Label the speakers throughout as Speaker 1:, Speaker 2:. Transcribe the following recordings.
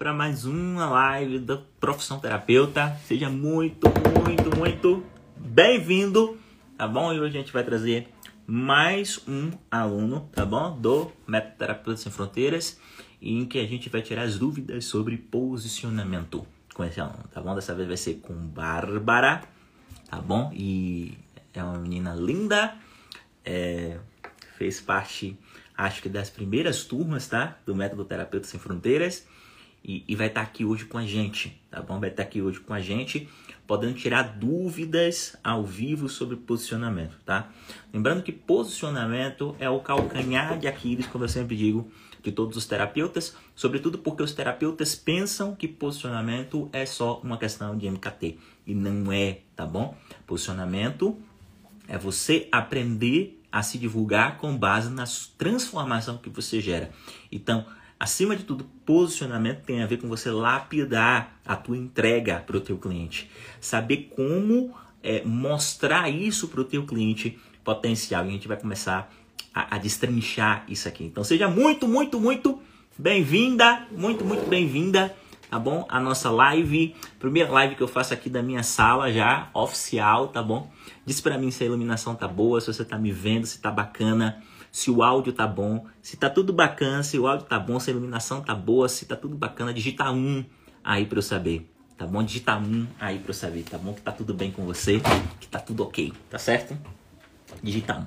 Speaker 1: para mais uma live da Profissão Terapeuta. Seja muito, muito, muito bem-vindo, tá bom? E hoje a gente vai trazer mais um aluno, tá bom? Do Método Terapeuta Sem Fronteiras, em que a gente vai tirar as dúvidas sobre posicionamento com esse aluno, tá bom? Dessa vez vai ser com Bárbara, tá bom? E é uma menina linda, é, fez parte acho que das primeiras turmas, tá? Do Método Terapeuta Sem Fronteiras. E, e vai estar tá aqui hoje com a gente, tá bom? Vai estar tá aqui hoje com a gente, podendo tirar dúvidas ao vivo sobre posicionamento, tá? Lembrando que posicionamento é o calcanhar de Aquiles, como eu sempre digo, de todos os terapeutas, sobretudo porque os terapeutas pensam que posicionamento é só uma questão de MKT. E não é, tá bom? Posicionamento é você aprender a se divulgar com base na transformação que você gera. Então, acima de tudo, posicionamento tem a ver com você lapidar a tua entrega para o teu cliente, saber como é, mostrar isso para o teu cliente potencial. E a gente vai começar a, a destrinchar isso aqui. Então, seja muito, muito, muito bem-vinda, muito, muito bem-vinda tá bom? A nossa live, primeira live que eu faço aqui da minha sala já, oficial, tá bom? Diz para mim se a iluminação tá boa, se você tá me vendo, se tá bacana, se o áudio tá bom, se tá tudo bacana, se o áudio tá bom, se a iluminação tá boa, se tá tudo bacana, digita um aí para eu saber, tá bom? Digita um aí para eu saber, tá bom? Que tá tudo bem com você, que tá tudo ok, tá certo? Digita um.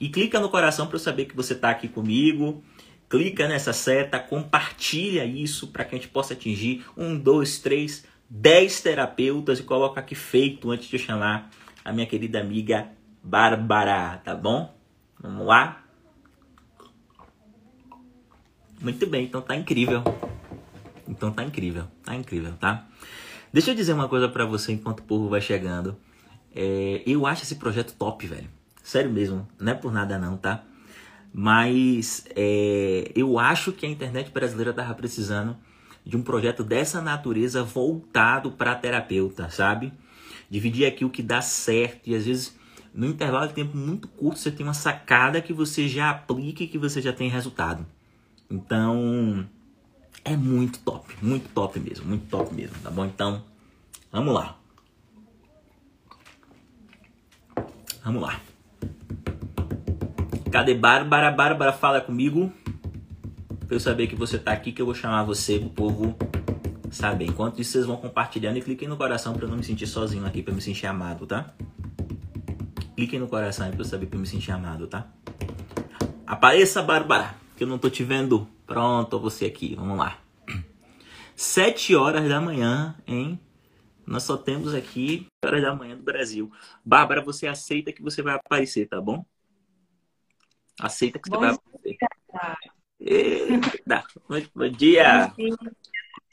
Speaker 1: E clica no coração para eu saber que você tá aqui comigo, clica nessa seta, compartilha isso para que a gente possa atingir um, dois, três, dez terapeutas e coloca aqui feito antes de eu chamar a minha querida amiga Bárbara, tá bom? Vamos lá? Muito bem, então tá incrível. Então tá incrível, tá incrível, tá? Deixa eu dizer uma coisa para você enquanto o povo vai chegando. É, eu acho esse projeto top, velho. Sério mesmo, não é por nada não, tá? Mas é, eu acho que a internet brasileira estava precisando de um projeto dessa natureza voltado para terapeuta, sabe? Dividir aqui o que dá certo e às vezes no intervalo de tempo muito curto você tem uma sacada que você já aplica e que você já tem resultado. Então é muito top, muito top mesmo, muito top mesmo, tá bom? Então vamos lá. Vamos lá. Cadê Bárbara? Bárbara, fala comigo. Pra eu saber que você tá aqui, que eu vou chamar você pro povo saber. Enquanto isso, vocês vão compartilhando e cliquem no coração pra eu não me sentir sozinho aqui, pra eu me sentir amado, tá? Cliquem no coração aí pra eu saber pra eu me sentir amado, tá? Apareça, Bárbara, que eu não tô te vendo. Pronto, você aqui. Vamos lá. Sete horas da manhã, hein? Nós só temos aqui horas da manhã do Brasil. Bárbara, você aceita que você vai aparecer, tá bom? Aceita que você vai Eita, muito bom dia! Bom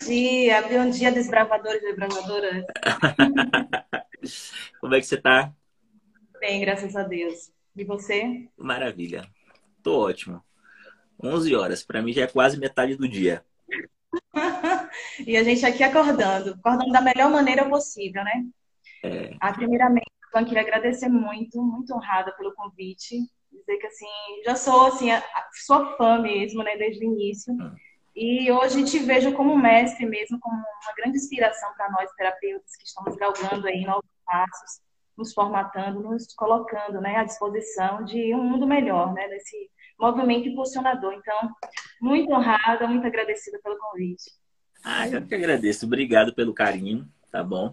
Speaker 2: dia, bom dia, desbravadores e desbravadoras.
Speaker 1: Como é que você tá?
Speaker 2: Bem, graças a Deus. E você?
Speaker 1: Maravilha. Tô ótimo. 11 horas, para mim já é quase metade do dia.
Speaker 2: e a gente aqui acordando, acordando da melhor maneira possível, né? É. Ah, primeiramente, eu queria agradecer muito, muito honrada pelo convite dizer que assim, já sou assim, a, sua fã mesmo, né, desde o início. Hum. E hoje te vejo como mestre mesmo, como uma grande inspiração para nós terapeutas que estamos galgando aí novos passos, nos formatando, nos colocando, né, à disposição de um mundo melhor, né, desse movimento impulsionador. Então, muito honrada, muito agradecida pelo convite.
Speaker 1: Ah, eu que agradeço. Obrigado pelo carinho, tá bom?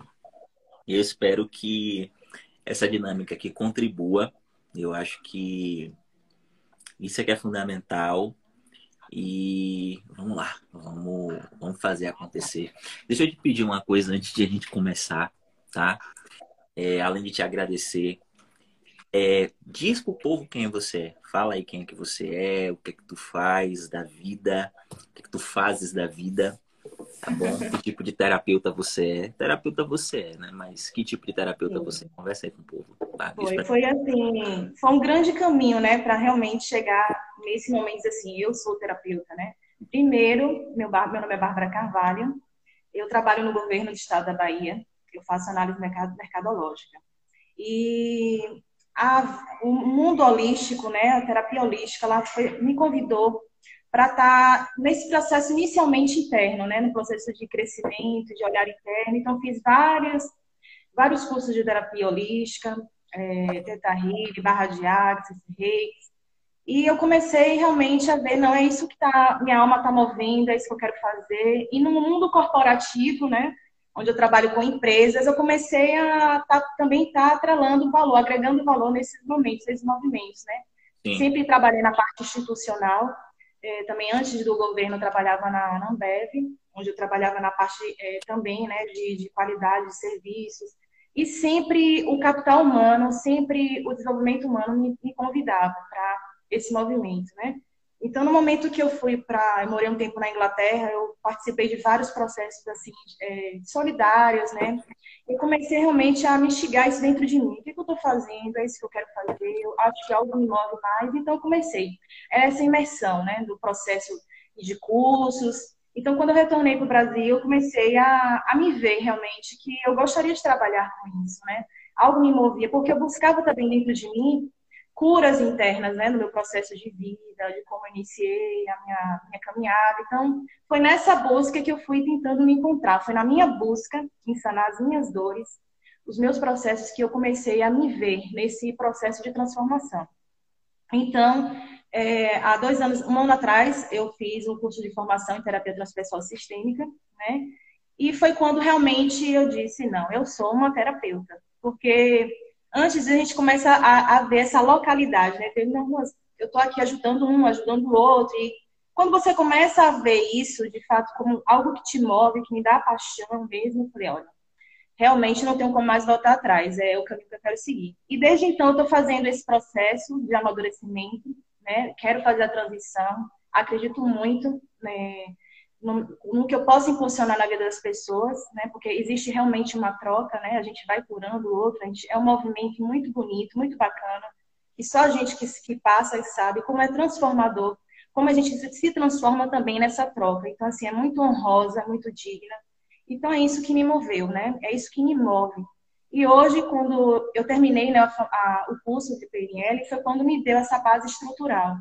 Speaker 1: Eu espero que essa dinâmica aqui contribua eu acho que isso é que é fundamental. E vamos lá, vamos, vamos fazer acontecer. Deixa eu te pedir uma coisa antes de a gente começar, tá? É, além de te agradecer, é, diz pro povo quem você é. Fala aí quem é que você é, o que é que tu faz da vida, o que é que tu fazes da vida. Tá bom? Que tipo de terapeuta você é? Terapeuta você é, né? Mas que tipo de terapeuta Sim. você é? Conversa aí com o povo.
Speaker 2: Tá? Foi, foi assim, foi um grande caminho, né? Para realmente chegar nesse momento assim, eu sou terapeuta, né? Primeiro, meu, meu nome é Bárbara Carvalho, eu trabalho no governo do estado da Bahia, eu faço análise mercadológica. E a, o mundo holístico, né, a terapia holística, ela foi, me convidou para estar tá nesse processo inicialmente interno, né? No processo de crescimento, de olhar interno. Então, fiz vários, vários cursos de terapia holística, é, Teta Barra de Axis, Reiki. E eu comecei realmente a ver, não, é isso que tá, minha alma está movendo, é isso que eu quero fazer. E no mundo corporativo, né? Onde eu trabalho com empresas, eu comecei a tá, também estar tá atrelando valor, agregando valor nesses momentos, nesses movimentos, né? Sim. Sempre trabalhei na parte institucional, é, também antes do governo eu trabalhava na, na Ambev, onde eu trabalhava na parte é, também né, de, de qualidade de serviços. E sempre o capital humano, sempre o desenvolvimento humano me, me convidava para esse movimento, né? Então, no momento que eu fui para, eu morei um tempo na Inglaterra, eu participei de vários processos assim é, solidários, né? Eu comecei realmente a me isso dentro de mim. O que, eu estou fazendo? É isso que eu quero fazer. Eu acho que algo me move mais. Então, comecei essa imersão, né? Do processo de cursos. Então, quando eu retornei para o Brasil, eu comecei a, a me ver realmente que eu gostaria de trabalhar com isso, né? Algo me movia, porque eu buscava também dentro de mim curas internas, né, no meu processo de vida, de como eu iniciei a minha, minha caminhada. Então, foi nessa busca que eu fui tentando me encontrar. Foi na minha busca em sanar as minhas dores, os meus processos, que eu comecei a me ver nesse processo de transformação. Então, é, há dois anos, um ano atrás, eu fiz um curso de formação em terapia transpessoal sistêmica, né? E foi quando realmente eu disse, não, eu sou uma terapeuta. Porque antes a gente começa a, a ver essa localidade, né? Eu estou aqui ajudando um, ajudando o outro. E quando você começa a ver isso, de fato, como algo que te move, que me dá paixão mesmo, eu falei, olha, realmente não tenho como mais voltar atrás, é o caminho que eu quero seguir. E desde então eu estou fazendo esse processo de amadurecimento, né? Quero fazer a transição, acredito muito, né? No, que eu posso impulsionar na vida das pessoas, né? Porque existe realmente uma troca, né? A gente vai curando o outro, a gente, é um movimento muito bonito, muito bacana, e só a gente que, que passa e sabe como é transformador, como a gente se transforma também nessa troca. Então, assim, é muito honrosa, muito digna. Então, é isso que me moveu, né? É isso que me move. E hoje, quando eu terminei né, a, a, o curso de PNL, foi quando me deu essa base estrutural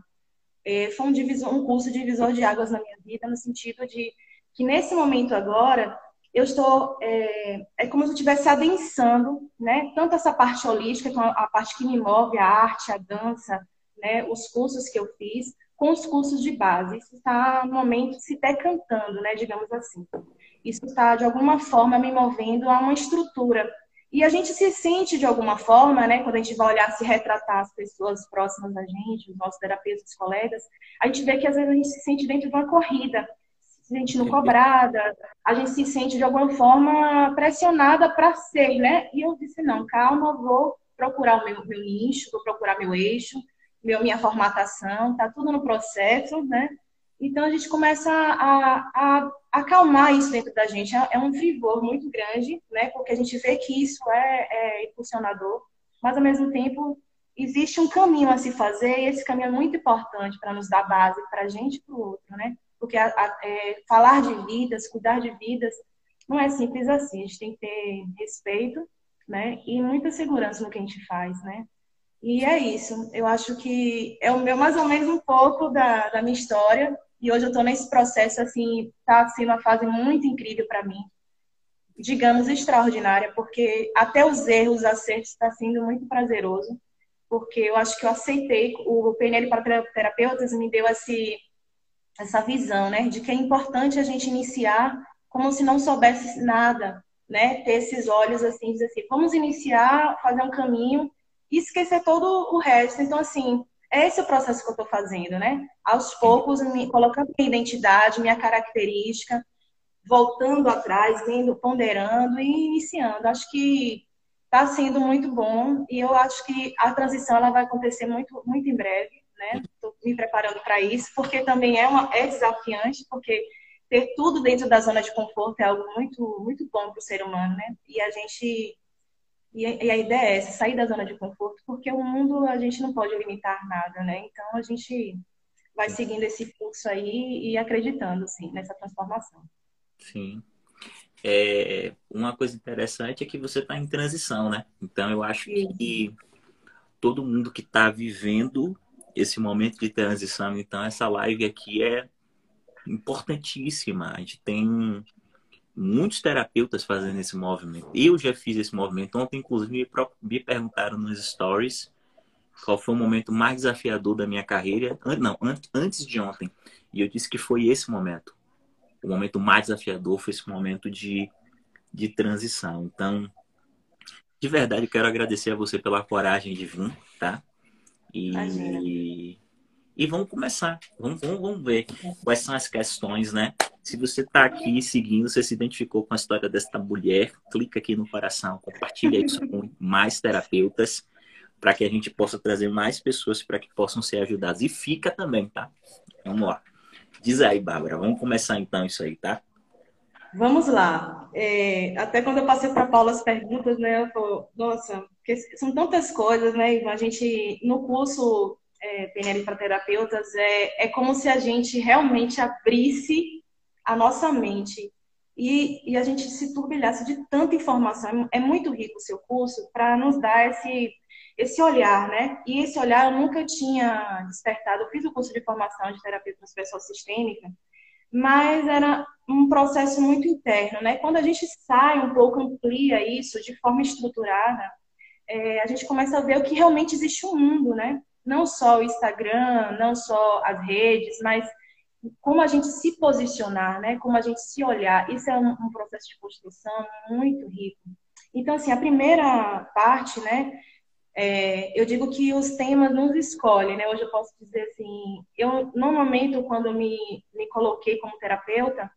Speaker 2: foi um, divisor, um curso divisor de águas na minha vida, no sentido de que nesse momento agora eu estou é, é como se eu estivesse adensando, né? Tanto essa parte holística, que é a parte que me move, a arte, a dança, né? Os cursos que eu fiz, com os cursos de base. Isso está no momento se decantando, né? Digamos assim. Isso está de alguma forma me movendo a uma estrutura e a gente se sente de alguma forma, né, quando a gente vai olhar se retratar as pessoas próximas a gente, os nossos terapeutas, os colegas, a gente vê que às vezes a gente se sente dentro de uma corrida, se sentindo cobrada, a gente se sente de alguma forma pressionada para ser, né? E eu disse, não, calma, vou procurar o meu, meu nicho, vou procurar meu eixo, meu, minha formatação, tá tudo no processo, né? Então a gente começa a, a, acalmar isso dentro da gente. É, é um vigor muito grande, né? Porque a gente vê que isso é, é impulsionador, mas ao mesmo tempo existe um caminho a se fazer e esse caminho é muito importante para nos dar base para a gente e para o outro, né? Porque a, a, é, falar de vidas, cuidar de vidas, não é simples assim. A gente tem que ter respeito, né? E muita segurança no que a gente faz, né? E é isso. Eu acho que é o meu mais ou menos um pouco da, da minha história. E hoje eu estou nesse processo, assim, está sendo uma fase muito incrível para mim. Digamos, extraordinária, porque até os erros, os acertos, está sendo muito prazeroso. Porque eu acho que eu aceitei, o PNL para terapeutas me deu esse, essa visão, né? De que é importante a gente iniciar como se não soubesse nada, né? Ter esses olhos assim, dizer assim, vamos iniciar, fazer um caminho e esquecer todo o resto. Então, assim, é esse o processo que eu estou fazendo, né? Aos poucos, me, colocando minha identidade, minha característica, voltando atrás, vendo, ponderando e iniciando. Acho que está sendo muito bom e eu acho que a transição ela vai acontecer muito, muito em breve, né? Estou me preparando para isso, porque também é, uma, é desafiante, porque ter tudo dentro da zona de conforto é algo muito, muito bom para o ser humano, né? E a gente e, a ideia é essa, sair da zona de conforto, porque o mundo a gente não pode limitar nada, né? Então a gente vai seguindo esse fluxo aí e acreditando, sim, nessa transformação.
Speaker 1: Sim. É, uma coisa interessante é que você está em transição, né? Então eu acho que todo mundo que está vivendo esse momento de transição. Então, essa live aqui é importantíssima. A gente tem muitos terapeutas fazendo esse movimento. Eu já fiz esse movimento. Ontem, inclusive, me perguntaram nos stories qual foi o momento mais desafiador da minha carreira. Não, antes de ontem. E eu disse que foi esse momento. O momento mais desafiador foi esse momento de, de transição. Então, de verdade, quero agradecer a você pela coragem de vir, tá? E, e vamos começar. Vamos, vamos, vamos ver quais são as questões, né? Se você está aqui seguindo, você se identificou com a história desta mulher, clica aqui no coração, compartilha isso com mais terapeutas, para que a gente possa trazer mais pessoas para que possam ser ajudadas. E fica também, tá? Vamos lá. Diz aí, Bárbara. Vamos começar então isso aí, tá?
Speaker 2: Vamos lá. É, até quando eu passei para Paula as perguntas, né? Eu falei, nossa, são tantas coisas, né? A gente, no curso é, PNL para terapeutas, é, é como se a gente realmente abrisse a nossa mente e, e a gente se turbilhasse de tanta informação. É muito rico o seu curso para nos dar esse, esse olhar, né? E esse olhar eu nunca tinha despertado. Eu fiz o curso de formação de terapia transversal sistêmica, mas era um processo muito interno, né? Quando a gente sai um pouco, amplia isso de forma estruturada, é, a gente começa a ver o que realmente existe no mundo, né? Não só o Instagram, não só as redes, mas como a gente se posicionar, né? Como a gente se olhar. Isso é um, um processo de construção muito rico. Então, assim, a primeira parte, né? É, eu digo que os temas nos escolhem, né? Hoje eu posso dizer assim, eu no momento quando me, me coloquei como terapeuta,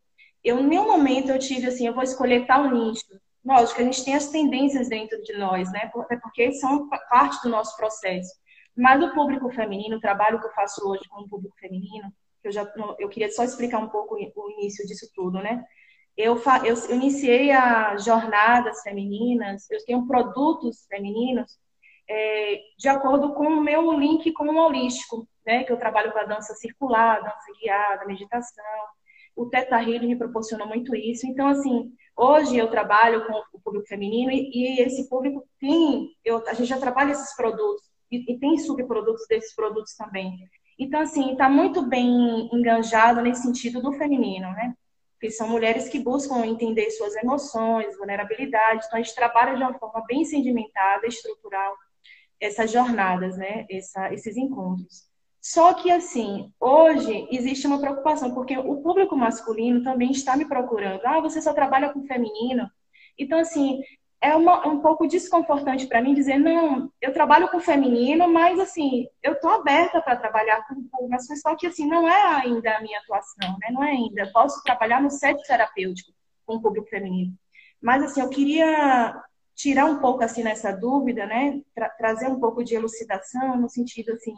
Speaker 2: eu em nenhum momento eu tive assim, eu vou escolher tal nicho. Lógico, a gente tem as tendências dentro de nós, né? Até porque são parte do nosso processo. Mas o público feminino, o trabalho que eu faço hoje com o público feminino, eu já eu queria só explicar um pouco o início disso tudo, né? Eu, eu, eu iniciei as jornadas femininas, eu tenho produtos femininos é, de acordo com o meu link com o holístico, né? Que eu trabalho com a dança circular, dança guiada, meditação. O Teta Healing me proporcionou muito isso. Então, assim, Hoje eu trabalho com o público feminino e, e esse público tem, eu, a gente já trabalha esses produtos e, e, tem subprodutos desses produtos também. Então, assim, está muito bem enganjado nesse sentido do feminino, né? Porque são mulheres que buscam entender suas emoções, vulnerabilidade. Então, a gente trabalha de uma forma bem sedimentada, estrutural, essas jornadas, né? Essa, esses encontros. Só que, assim, hoje existe uma preocupação, porque o público masculino também está me procurando. Ah, você só trabalha com feminino. Então, assim, é uma, um pouco desconfortante para mim dizer, não, eu trabalho com feminino, mas, assim, eu estou aberta para trabalhar com público só que, assim, não é ainda a minha atuação, né? Não é ainda. Eu posso trabalhar no set terapêutico com o público feminino. Mas, assim, eu queria tirar um pouco, assim, nessa dúvida, né? Tra trazer um pouco de elucidação no sentido, assim,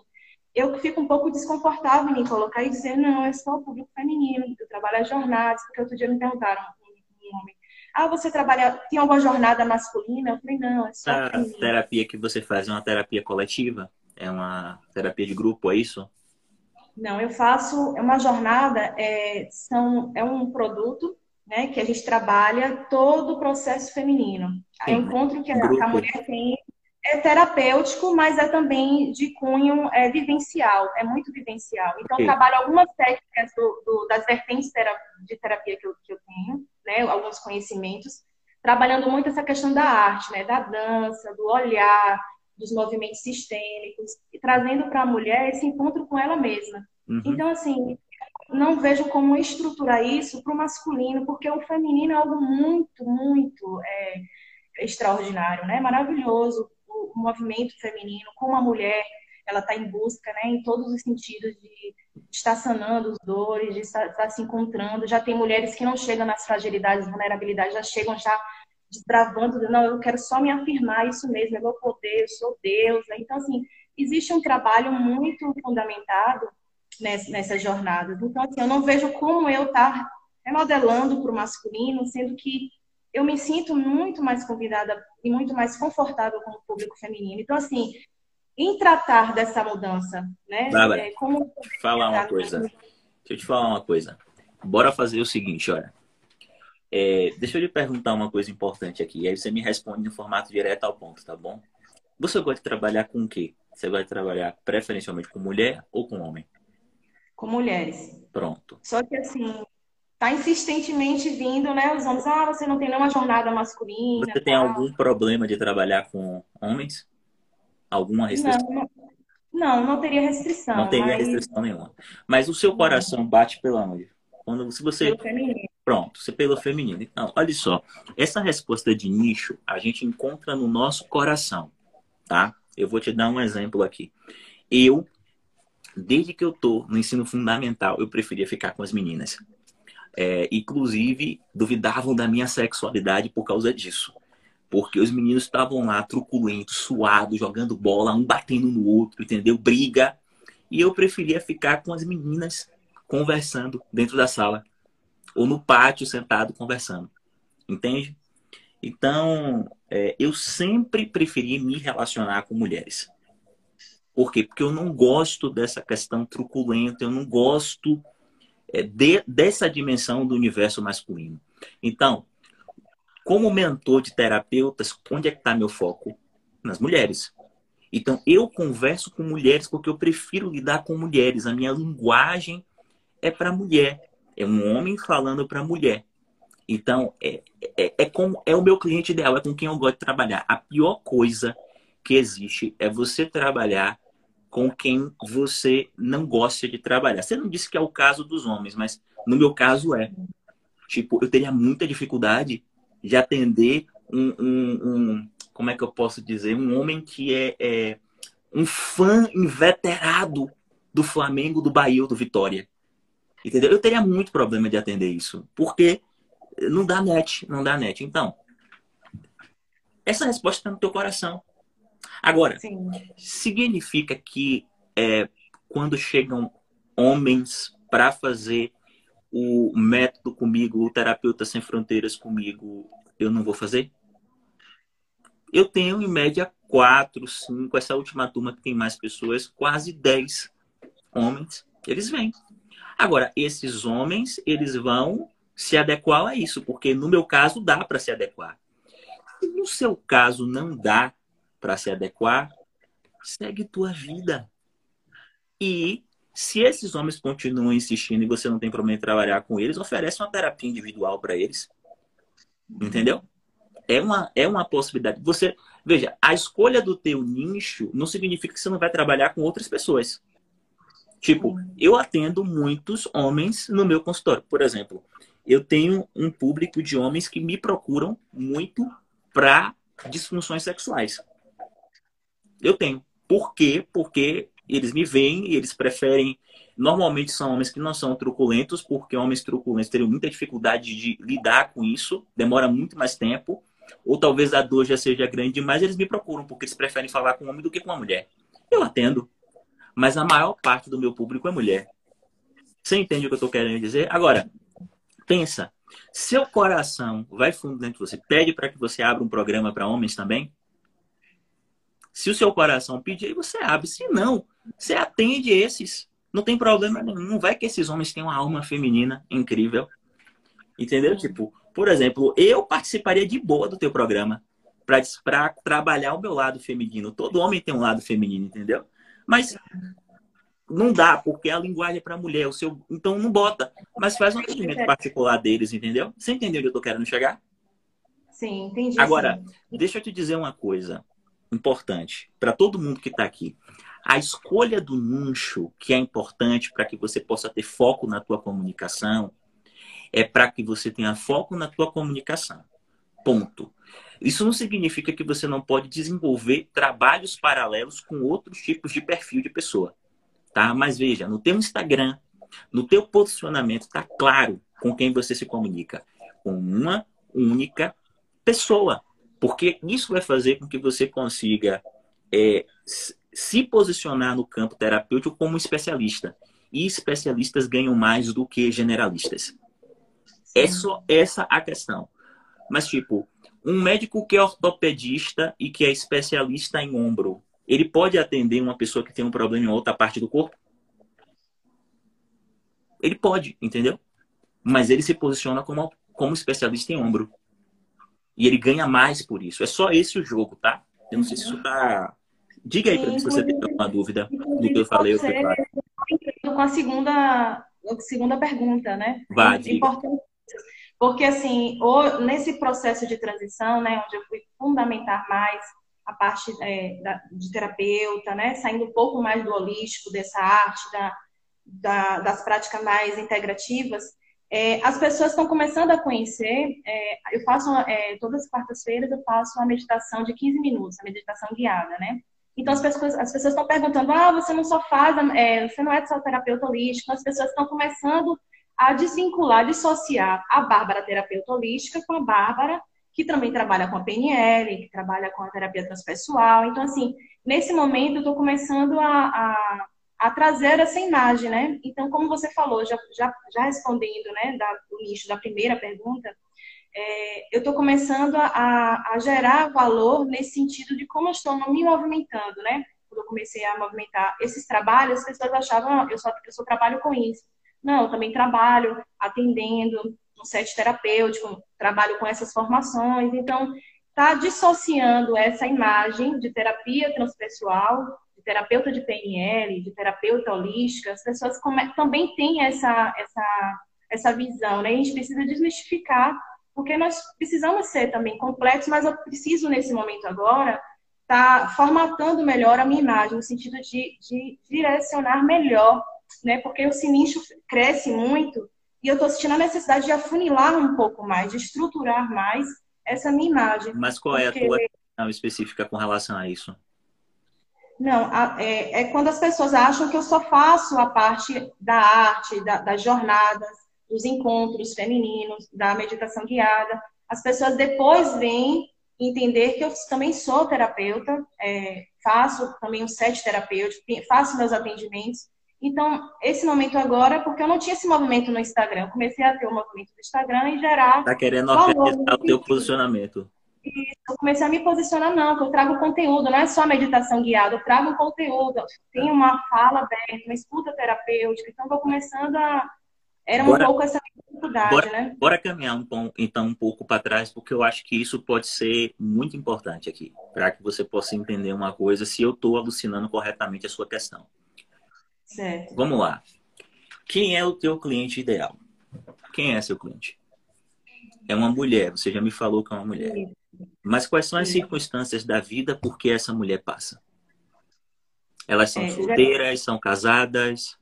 Speaker 2: eu fico um pouco desconfortável em me colocar e dizer, não, é só o público feminino, eu trabalho as jornadas, porque outro dia me perguntaram um homem, ah, você trabalha, tem alguma jornada masculina? Eu falei, não, é só
Speaker 1: A feminino. terapia que você faz é uma terapia coletiva? É uma terapia de grupo, é isso?
Speaker 2: Não, eu faço, é uma jornada, é, são, é um produto né, que a gente trabalha todo o processo feminino. Sim, encontro que a, a mulher tem é terapêutico, mas é também de cunho é, vivencial, é muito vivencial. Então, okay. trabalho algumas técnicas do, do, das vertentes de terapia que eu, que eu tenho, né, alguns conhecimentos, trabalhando muito essa questão da arte, né, da dança, do olhar, dos movimentos sistêmicos, e trazendo para a mulher esse encontro com ela mesma. Uhum. Então, assim, não vejo como estruturar isso para o masculino, porque o feminino é algo muito, muito é, extraordinário, né? Maravilhoso o movimento feminino, como a mulher ela está em busca, né, em todos os sentidos de estar sanando os dores, de estar, estar, se encontrando. Já tem mulheres que não chegam nas fragilidades, vulnerabilidades, já chegam já desbravando, não, eu quero só me afirmar isso mesmo, eu vou poder, eu sou Deus. Né? Então, assim, existe um trabalho muito fundamentado nessas jornadas. Então, assim, eu não vejo como eu estar tá remodelando para o masculino, sendo que eu me sinto muito mais convidada e muito mais confortável com o público feminino. Então, assim, em tratar dessa mudança, né?
Speaker 1: Bárbara, é, como... falar uma coisa. Deixa eu te falar uma coisa. Bora fazer o seguinte, olha. É, deixa eu lhe perguntar uma coisa importante aqui. Aí você me responde no formato direto ao ponto, tá bom? Você gosta de trabalhar com o quê? Você vai trabalhar preferencialmente com mulher ou com homem?
Speaker 2: Com mulheres.
Speaker 1: Pronto.
Speaker 2: Só que assim, tá insistentemente vindo, né? Os homens, ah, você não tem nenhuma jornada masculina.
Speaker 1: Você tem algum problema de trabalhar com homens? Alguma restrição?
Speaker 2: Não, não, não teria restrição.
Speaker 1: Não teria mas... restrição nenhuma. Mas o seu coração bate pela onde? Quando se você
Speaker 2: pelo feminino.
Speaker 1: Pronto, você pelo feminino. Então, olha só, essa resposta de nicho a gente encontra no nosso coração, tá? Eu vou te dar um exemplo aqui. Eu, desde que eu tô no ensino fundamental, eu preferia ficar com as meninas. É, inclusive, duvidavam da minha sexualidade por causa disso. Porque os meninos estavam lá truculentos, suados, jogando bola, um batendo no outro, entendeu? Briga. E eu preferia ficar com as meninas conversando dentro da sala. Ou no pátio, sentado, conversando. Entende? Então, é, eu sempre preferi me relacionar com mulheres. Por quê? Porque eu não gosto dessa questão truculenta, eu não gosto é, de, dessa dimensão do universo masculino. Então, como mentor de terapeutas, onde é que está meu foco? Nas mulheres. Então, eu converso com mulheres porque eu prefiro lidar com mulheres. A minha linguagem é para mulher. É um homem falando para mulher. Então, é, é, é, com, é o meu cliente ideal, é com quem eu gosto de trabalhar. A pior coisa que existe é você trabalhar com quem você não gosta de trabalhar. Você não disse que é o caso dos homens, mas no meu caso é. Tipo, eu teria muita dificuldade de atender um, um, um como é que eu posso dizer, um homem que é, é um fã inveterado do Flamengo, do Bahia ou do Vitória. Entendeu? Eu teria muito problema de atender isso, porque não dá net, não dá net. Então, essa resposta está no teu coração. Agora, Sim. significa que é, quando chegam homens para fazer o método comigo, o terapeuta sem fronteiras comigo, eu não vou fazer? Eu tenho em média quatro, cinco, essa última turma que tem mais pessoas, quase dez homens, eles vêm. Agora, esses homens, eles vão se adequar a isso, porque no meu caso dá para se adequar. Se no seu caso não dá para se adequar, segue tua vida. E se esses homens continuam insistindo e você não tem problema em trabalhar com eles, oferece uma terapia individual para eles. Entendeu? É uma, é uma possibilidade. Você, veja, a escolha do teu nicho não significa que você não vai trabalhar com outras pessoas. Tipo, eu atendo muitos homens no meu consultório. Por exemplo, eu tenho um público de homens que me procuram muito para disfunções sexuais. Eu tenho. Por quê? Porque eles me veem e eles preferem. Normalmente são homens que não são truculentos, porque homens truculentos teriam muita dificuldade de lidar com isso, demora muito mais tempo. Ou talvez a dor já seja grande demais, eles me procuram, porque eles preferem falar com um homem do que com uma mulher. Eu atendo. Mas a maior parte do meu público é mulher. Você entende o que eu estou querendo dizer? Agora, Pensa, seu coração vai fundo dentro de você. Pede para que você abra um programa para homens também? Se o seu coração pedir, você abre. Se não, você atende esses. Não tem problema nenhum. Não vai que esses homens tenham uma alma feminina incrível. Entendeu? Tipo, por exemplo, eu participaria de boa do teu programa para trabalhar o meu lado feminino. Todo homem tem um lado feminino, entendeu? Mas não dá, porque a linguagem é para mulher. O seu... Então não bota. Mas faz um atendimento particular deles, entendeu? Você entendeu onde eu tô querendo chegar?
Speaker 2: Sim, entendi.
Speaker 1: Agora, sim. deixa eu te dizer uma coisa importante para todo mundo que está aqui. A escolha do nicho, que é importante para que você possa ter foco na tua comunicação, é para que você tenha foco na tua comunicação. Ponto. Isso não significa que você não pode desenvolver trabalhos paralelos com outros tipos de perfil de pessoa tá? Mas veja, no teu Instagram, no teu posicionamento, tá claro com quem você se comunica. Com uma única pessoa. Porque isso vai fazer com que você consiga é, se posicionar no campo terapêutico como especialista. E especialistas ganham mais do que generalistas. É só essa a questão. Mas, tipo, um médico que é ortopedista e que é especialista em ombro, ele pode atender uma pessoa que tem um problema em outra parte do corpo? Ele pode, entendeu? Mas ele se posiciona como, como especialista em ombro. E ele ganha mais por isso. É só esse o jogo, tá? Eu não sei se isso tá Diga aí para mim se você tem alguma dúvida do que eu falei.
Speaker 2: Eu com a segunda, a segunda pergunta, né?
Speaker 1: Vai, é
Speaker 2: importante porque, assim, nesse processo de transição, né, onde eu fui fundamentar mais a parte é, da, de terapeuta, né, saindo um pouco mais do holístico, dessa arte, da, da, das práticas mais integrativas, é, as pessoas estão começando a conhecer. É, eu faço, é, todas as quartas-feiras, eu faço uma meditação de 15 minutos, a meditação guiada, né? Então, as pessoas as pessoas estão perguntando, ah, você não só faz, é, você não é só terapeuta holístico, as pessoas estão começando a desvincular, dissociar a Bárbara terapeuta holística com a Bárbara que também trabalha com a PNL, que trabalha com a terapia transpessoal. Então, assim, nesse momento eu estou começando a, a, a, trazer essa imagem, né? Então, como você falou, já, já, já respondendo, né, da, do nicho da primeira pergunta, é, eu estou começando a, a, gerar valor nesse sentido de como eu estou me movimentando, né? Quando eu comecei a movimentar esses trabalhos, as pessoas achavam, ah, eu só, eu só trabalho com isso. Não, eu também trabalho atendendo um set terapêutico, trabalho com essas formações. Então, está dissociando essa imagem de terapia transpessoal, de terapeuta de PNL, de terapeuta holística. As pessoas também têm essa, essa, essa visão, né? A gente precisa desmistificar, porque nós precisamos ser também completos, mas eu preciso, nesse momento agora, estar tá formatando melhor a minha imagem, no sentido de, de direcionar melhor né? Porque o sinistro cresce muito e eu estou sentindo a necessidade de afunilar um pouco mais, de estruturar mais essa minha imagem.
Speaker 1: Mas qual porque... é a tua questão específica com relação a isso?
Speaker 2: Não, é, é, quando as pessoas acham que eu só faço a parte da arte, da, das jornadas, dos encontros femininos, da meditação guiada. As pessoas depois vêm entender que eu também sou terapeuta, é, faço também um set terapêutico, faço meus atendimentos, então, esse momento agora, porque eu não tinha esse movimento no Instagram. Eu comecei a ter o movimento do Instagram e gerar.
Speaker 1: Tá querendo organizar o teu posicionamento.
Speaker 2: E eu comecei a me posicionar, não, que eu trago conteúdo, não é só meditação guiada, eu trago conteúdo. Tem uma fala aberta, uma escuta terapêutica. Então, estou começando a. Era um bora, pouco essa dificuldade,
Speaker 1: bora,
Speaker 2: né?
Speaker 1: Bora caminhar um, então um pouco para trás, porque eu acho que isso pode ser muito importante aqui, para que você possa entender uma coisa, se eu estou alucinando corretamente a sua questão.
Speaker 2: Certo.
Speaker 1: Vamos lá. Quem é o teu cliente ideal? Quem é seu cliente? É uma mulher, você já me falou que é uma mulher. Mas quais são as circunstâncias da vida por que essa mulher passa? Elas são é, solteiras, já... são casadas,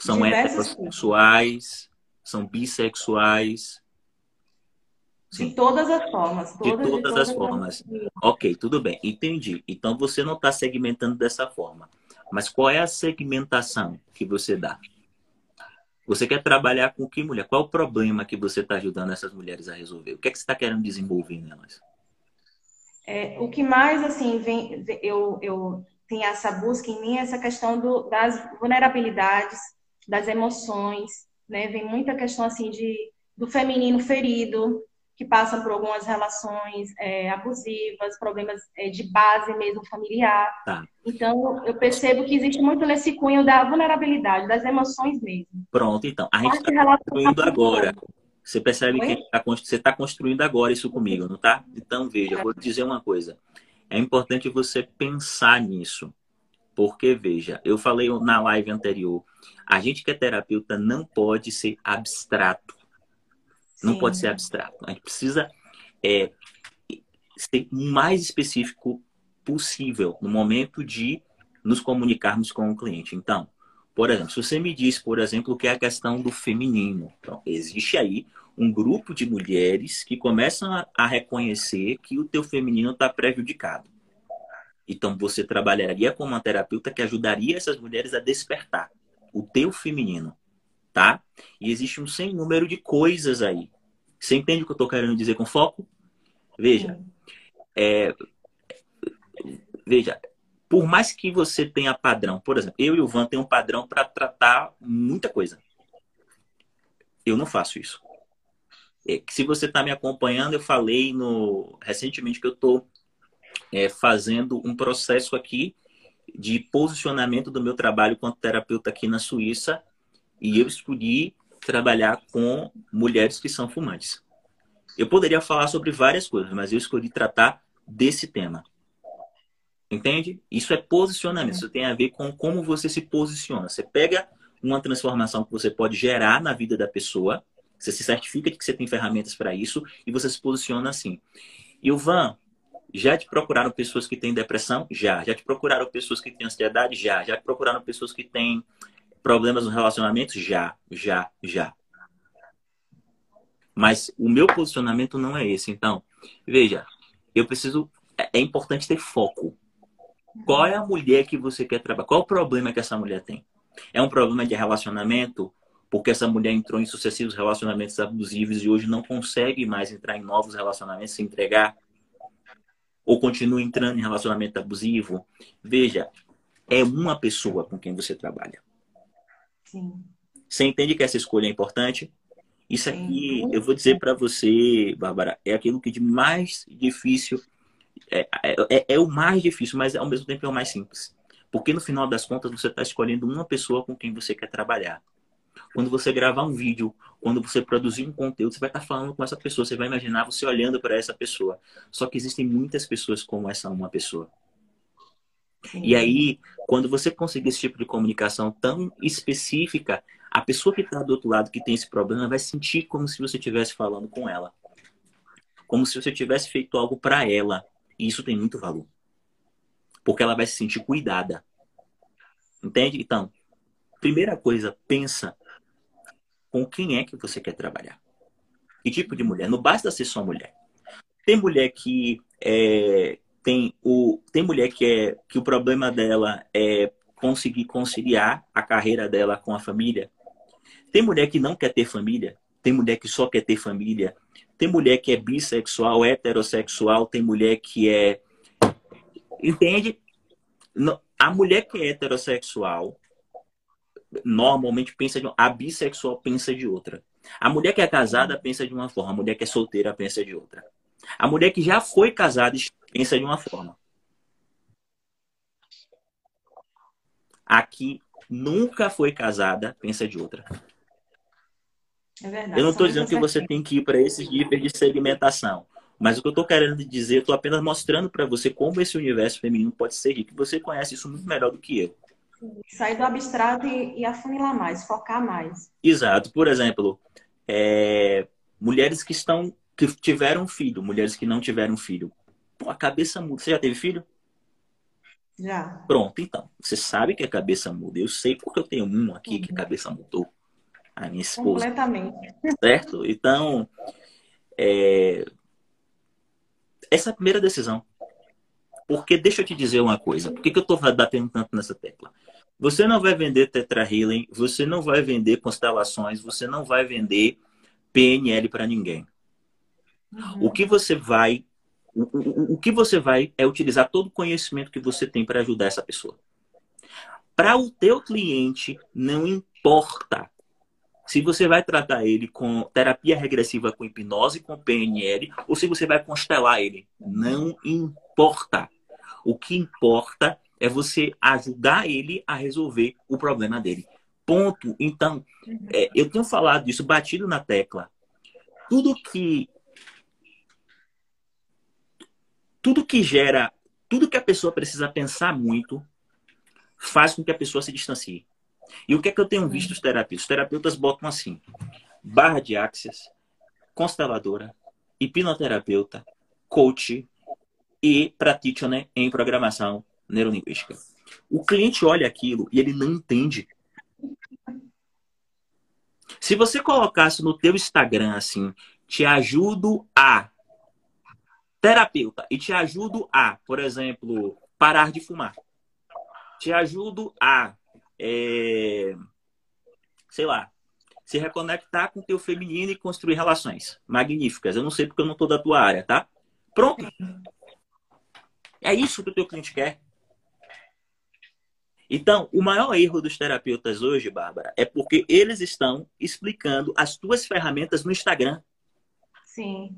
Speaker 1: são heterossexuais, são bissexuais.
Speaker 2: Sim. De todas as formas.
Speaker 1: Todas, de, todas de todas as formas. As... Ok, tudo bem, entendi. Então você não está segmentando dessa forma. Mas qual é a segmentação que você dá? Você quer trabalhar com que mulher? Qual é o problema que você está ajudando essas mulheres a resolver? O que é que você está querendo desenvolver nelas?
Speaker 2: É, o que mais, assim, vem, eu, eu tenho essa busca em mim é essa questão do, das vulnerabilidades, das emoções, né? Vem muita questão, assim, de, do feminino ferido, que passam por algumas relações é, abusivas, problemas é, de base mesmo familiar. Tá. Então, eu percebo que existe muito nesse cunho da vulnerabilidade, das emoções mesmo.
Speaker 1: Pronto, então. A gente está construindo agora. Você percebe Oi? que tá você está construindo agora isso comigo, não tá? Então, veja, eu vou te dizer uma coisa. É importante você pensar nisso. Porque, veja, eu falei na live anterior, a gente que é terapeuta não pode ser abstrato não pode ser abstrato. A gente precisa é, ser o mais específico possível no momento de nos comunicarmos com o cliente. Então, por exemplo, se você me diz, por exemplo, que é a questão do feminino, então, existe aí um grupo de mulheres que começam a, a reconhecer que o teu feminino está prejudicado. Então, você trabalharia com uma terapeuta que ajudaria essas mulheres a despertar o teu feminino tá? E existe um sem número de coisas aí. Você entende o que eu estou querendo dizer com foco? Veja, é, veja, por mais que você tenha padrão, por exemplo, eu e o Van tem um padrão para tratar muita coisa. Eu não faço isso. É, se você está me acompanhando, eu falei no recentemente que eu estou é, fazendo um processo aqui de posicionamento do meu trabalho quanto terapeuta aqui na Suíça e eu escolhi trabalhar com mulheres que são fumantes. Eu poderia falar sobre várias coisas, mas eu escolhi tratar desse tema. Entende? Isso é posicionamento. Isso tem a ver com como você se posiciona. Você pega uma transformação que você pode gerar na vida da pessoa, você se certifica de que você tem ferramentas para isso e você se posiciona assim. E o Van, já te procuraram pessoas que têm depressão? Já. Já te procuraram pessoas que têm ansiedade? Já. Já te procuraram pessoas que têm problemas no relacionamento? Já, já, já. Mas o meu posicionamento não é esse. Então, veja, eu preciso. É, é importante ter foco. Qual é a mulher que você quer trabalhar? Qual o problema que essa mulher tem? É um problema de relacionamento? Porque essa mulher entrou em sucessivos relacionamentos abusivos e hoje não consegue mais entrar em novos relacionamentos, se entregar? Ou continua entrando em relacionamento abusivo? Veja, é uma pessoa com quem você trabalha. Sim. Você entende que essa escolha é importante? Isso aqui, eu vou dizer para você, Bárbara, é aquilo que de mais difícil é, é, é, é, o mais difícil, mas ao mesmo tempo é o mais simples. Porque no final das contas você está escolhendo uma pessoa com quem você quer trabalhar. Quando você gravar um vídeo, quando você produzir um conteúdo, você vai estar tá falando com essa pessoa, você vai imaginar você olhando para essa pessoa. Só que existem muitas pessoas como essa uma pessoa. Sim. E aí, quando você conseguir esse tipo de comunicação tão específica, a pessoa que está do outro lado, que tem esse problema, vai sentir como se você estivesse falando com ela. Como se você tivesse feito algo para ela. E isso tem muito valor. Porque ela vai se sentir cuidada. Entende? Então, primeira coisa, pensa com quem é que você quer trabalhar. Que tipo de mulher? Não basta ser só mulher. Tem mulher que é, tem o tem mulher que é que o problema dela é conseguir conciliar a carreira dela com a família. Tem mulher que não quer ter família, tem mulher que só quer ter família, tem mulher que é bissexual, heterossexual, tem mulher que é. Entende? A mulher que é heterossexual normalmente pensa de uma... a bissexual pensa de outra. A mulher que é casada pensa de uma forma, a mulher que é solteira pensa de outra. A mulher que já foi casada pensa de uma forma. A que nunca foi casada pensa de outra. É verdade, eu não estou dizendo que você tem que ir para esses níveis de segmentação. Mas o que eu estou querendo dizer, eu estou apenas mostrando para você como esse universo feminino pode ser rico. Você conhece isso muito melhor do que eu.
Speaker 2: Sair do abstrato e, e afunilar mais, focar mais.
Speaker 1: Exato. Por exemplo, é, mulheres que estão que tiveram filho, mulheres que não tiveram filho. Pô, a cabeça muda. Você já teve filho?
Speaker 2: Já.
Speaker 1: Pronto, então. Você sabe que a cabeça muda. Eu sei porque eu tenho um aqui uhum. que a cabeça mudou a minha esposa.
Speaker 2: Completamente.
Speaker 1: Certo? Então, é... essa é a primeira decisão. Porque deixa eu te dizer uma coisa. Por que, que eu estou batendo tanto nessa tecla? Você não vai vender Tetra Healing, você não vai vender constelações, você não vai vender PNL para ninguém. Uhum. O que você vai o, o, o que você vai é utilizar todo o conhecimento que você tem para ajudar essa pessoa. Para o teu cliente, não importa se você vai tratar ele com terapia regressiva com hipnose, com PNL, ou se você vai constelar ele. Não importa. O que importa é você ajudar ele a resolver o problema dele. Ponto. Então, é, eu tenho falado isso, batido na tecla. Tudo que. Tudo que gera. Tudo que a pessoa precisa pensar muito faz com que a pessoa se distancie. E o que é que eu tenho visto os terapeutas? Os terapeutas botam assim: barra de axis, consteladora, hipnoterapeuta, coach e practitioner em programação neurolinguística. O cliente olha aquilo e ele não entende. Se você colocasse no teu Instagram assim, te ajudo a terapeuta e te ajudo a, por exemplo, parar de fumar. Te ajudo a é, sei lá, se reconectar com o teu feminino e construir relações magníficas. Eu não sei porque eu não estou da tua área, tá? Pronto. É isso que o teu cliente quer. Então, o maior erro dos terapeutas hoje, Bárbara, é porque eles estão explicando as tuas ferramentas no Instagram.
Speaker 2: Sim.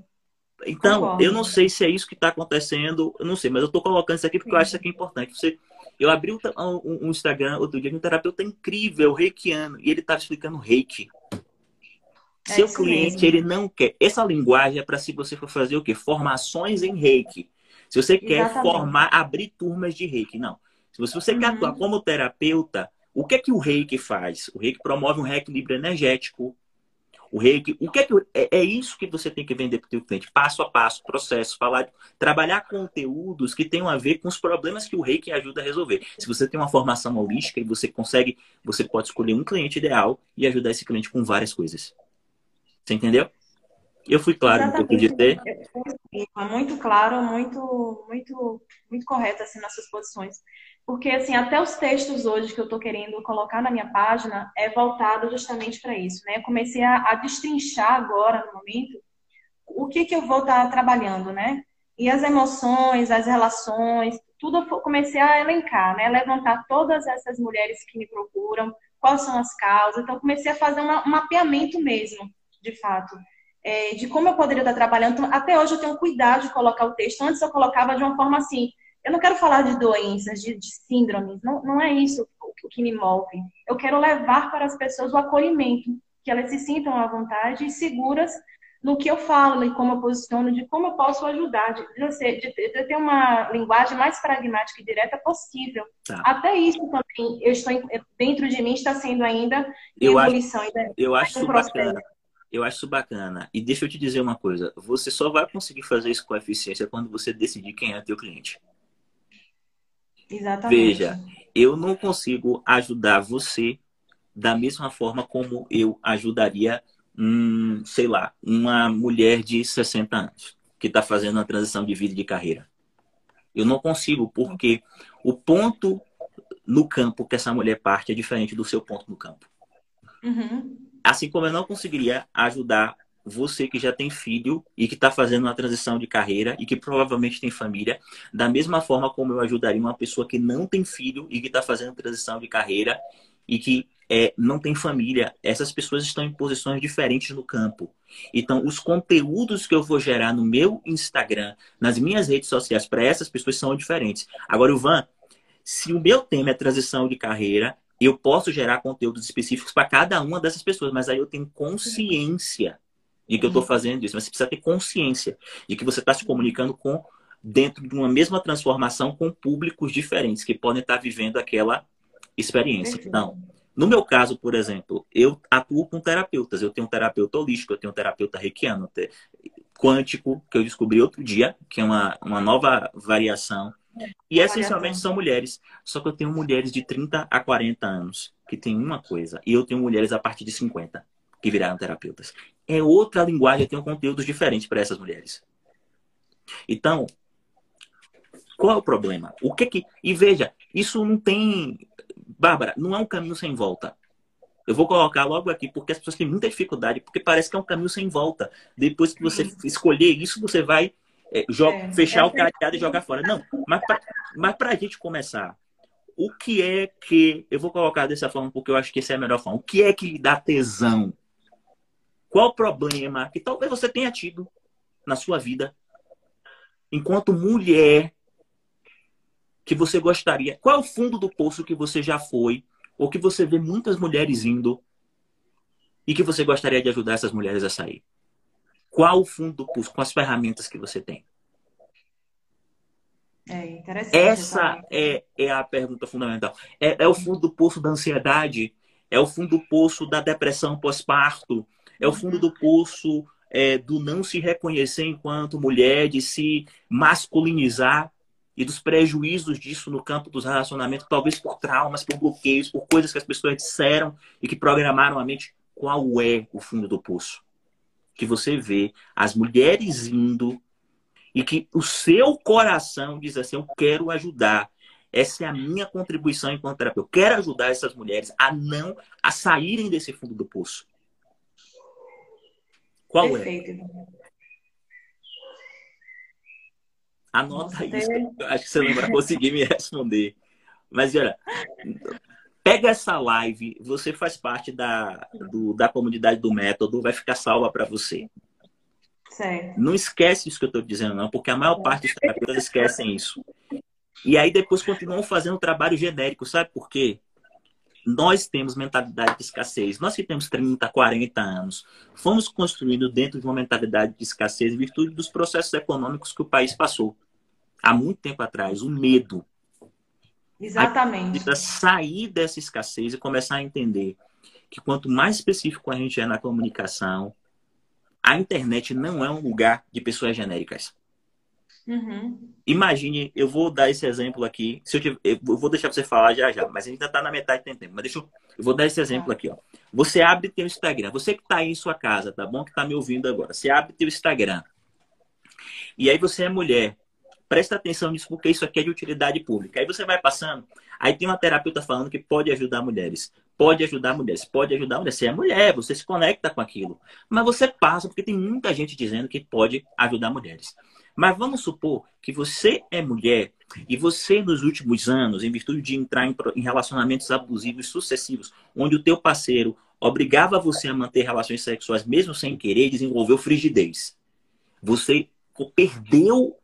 Speaker 1: Então, Concordo. eu não sei se é isso que está acontecendo, eu não sei, mas eu estou colocando isso aqui porque Sim. eu acho isso aqui importante. Você eu abri um, um, Instagram outro dia de um terapeuta incrível, reikiano, e ele estava explicando reiki. É Seu cliente, mesmo. ele não quer. Essa linguagem é para se você for fazer o quê? Formações em reiki. Se você quer Exatamente. formar, abrir turmas de reiki, não. Se você, uhum. quer atuar como terapeuta, o que é que o reiki faz? O reiki promove um reequilíbrio energético. O reiki, o que é que é, é isso que você tem que vender para o seu cliente, passo a passo, processo, falar, trabalhar conteúdos que tenham a ver com os problemas que o reiki ajuda a resolver. Se você tem uma formação holística e você consegue, você pode escolher um cliente ideal e ajudar esse cliente com várias coisas. Você entendeu? Eu fui claro no que eu podia ter.
Speaker 2: Muito claro, muito, muito, muito correto assim nas suas posições. Porque assim, até os textos hoje que eu estou querendo colocar na minha página é voltado justamente para isso, né? Eu comecei a, a, destrinchar agora no momento o que que eu vou estar tá trabalhando, né? E as emoções, as relações, tudo eu comecei a elencar, né? Levantar todas essas mulheres que me procuram, quais são as causas. Então comecei a fazer uma, um mapeamento mesmo, de fato é, de como eu poderia estar trabalhando. Então, até hoje eu tenho cuidado de colocar o texto. Antes eu colocava de uma forma assim. Eu não quero falar de doenças, de, de síndromes. Não, não é isso o que me move. Eu quero levar para as pessoas o acolhimento, que elas se sintam à vontade e seguras no que eu falo e como eu posiciono, de como eu posso ajudar, de, de, de, de ter uma linguagem mais pragmática e direta possível. Tá. Até isso também, eu estou dentro de mim está sendo ainda
Speaker 1: eu ebulição. Acho, ainda, eu acho um bacana. Eu acho isso bacana. E deixa eu te dizer uma coisa. Você só vai conseguir fazer isso com eficiência quando você decidir quem é teu cliente.
Speaker 2: Exatamente.
Speaker 1: Veja, eu não consigo ajudar você da mesma forma como eu ajudaria, hum, sei lá, uma mulher de 60 anos que está fazendo uma transição de vida e de carreira. Eu não consigo, porque o ponto no campo que essa mulher parte é diferente do seu ponto no campo. Uhum. Assim como eu não conseguiria ajudar você que já tem filho e que está fazendo uma transição de carreira e que provavelmente tem família, da mesma forma como eu ajudaria uma pessoa que não tem filho e que está fazendo transição de carreira e que é, não tem família. Essas pessoas estão em posições diferentes no campo. Então, os conteúdos que eu vou gerar no meu Instagram, nas minhas redes sociais, para essas pessoas são diferentes. Agora, Ivan, se o meu tema é transição de carreira, eu posso gerar conteúdos específicos para cada uma dessas pessoas, mas aí eu tenho consciência de que eu estou fazendo isso. Mas você precisa ter consciência de que você está se comunicando com dentro de uma mesma transformação com públicos diferentes que podem estar vivendo aquela experiência. Então, no meu caso, por exemplo, eu atuo com terapeutas. Eu tenho um terapeuta holístico, eu tenho um terapeuta reikiano, quântico, que eu descobri outro dia, que é uma, uma nova variação e essencialmente são mulheres. Só que eu tenho mulheres de 30 a 40 anos que tem uma coisa. E eu tenho mulheres a partir de 50 que viraram terapeutas. É outra linguagem, eu tenho conteúdos diferentes para essas mulheres. Então, qual é o problema? O que que. E veja, isso não tem. Bárbara, não é um caminho sem volta. Eu vou colocar logo aqui, porque as pessoas têm muita dificuldade, porque parece que é um caminho sem volta. Depois que você escolher isso, você vai é, joga, é, fechar é, o cadeado e jogar fora. Não, mas para a gente começar, o que é que. Eu vou colocar dessa forma porque eu acho que essa é a melhor forma. O que é que lhe dá tesão? Qual o problema que talvez você tenha tido na sua vida enquanto mulher que você gostaria? Qual é o fundo do poço que você já foi ou que você vê muitas mulheres indo e que você gostaria de ajudar essas mulheres a sair? Qual o fundo do poço com as ferramentas que você tem?
Speaker 2: É interessante.
Speaker 1: Essa é, é a pergunta fundamental. É, é o fundo do poço da ansiedade, é o fundo do poço da depressão pós-parto, é o fundo do poço é, do não se reconhecer enquanto mulher, de se masculinizar e dos prejuízos disso no campo dos relacionamentos, talvez por traumas, por bloqueios, por coisas que as pessoas disseram e que programaram a mente. Qual é o fundo do poço? que você vê as mulheres indo e que o seu coração diz assim: Eu quero ajudar. Essa é a minha contribuição enquanto terapeuta. Eu quero ajudar essas mulheres a não a saírem desse fundo do poço. Qual é? Perfeito. é? Anota Nossa, isso. Acho que você não vai conseguir me responder. Mas olha, Pega essa live, você faz parte da, do, da comunidade do método, vai ficar salva para você.
Speaker 2: Certo.
Speaker 1: Não esquece isso que eu estou dizendo, não, porque a maior parte dos terapeutas esquecem isso. E aí depois continuam fazendo trabalho genérico, sabe por quê? Nós temos mentalidade de escassez. Nós que temos 30, 40 anos, fomos construindo dentro de uma mentalidade de escassez em virtude dos processos econômicos que o país passou. há muito tempo atrás, o medo.
Speaker 2: Exatamente.
Speaker 1: A gente sair dessa escassez e começar a entender que quanto mais específico a gente é na comunicação, a internet não é um lugar de pessoas genéricas.
Speaker 2: Uhum.
Speaker 1: Imagine, eu vou dar esse exemplo aqui. Se eu, tiver, eu vou deixar você falar já já, mas a gente ainda está na metade do tempo. Mas deixa eu, eu vou dar esse exemplo tá. aqui. Ó. Você abre teu Instagram. Você que está aí em sua casa, tá bom? Que está me ouvindo agora. Você abre teu Instagram. E aí você é mulher. Presta atenção nisso, porque isso aqui é de utilidade pública. Aí você vai passando. Aí tem uma terapeuta falando que pode ajudar mulheres. Pode ajudar mulheres. Pode ajudar mulheres. Você é mulher, você se conecta com aquilo. Mas você passa, porque tem muita gente dizendo que pode ajudar mulheres. Mas vamos supor que você é mulher e você, nos últimos anos, em virtude de entrar em relacionamentos abusivos sucessivos, onde o teu parceiro obrigava você a manter relações sexuais mesmo sem querer, desenvolveu frigidez. Você perdeu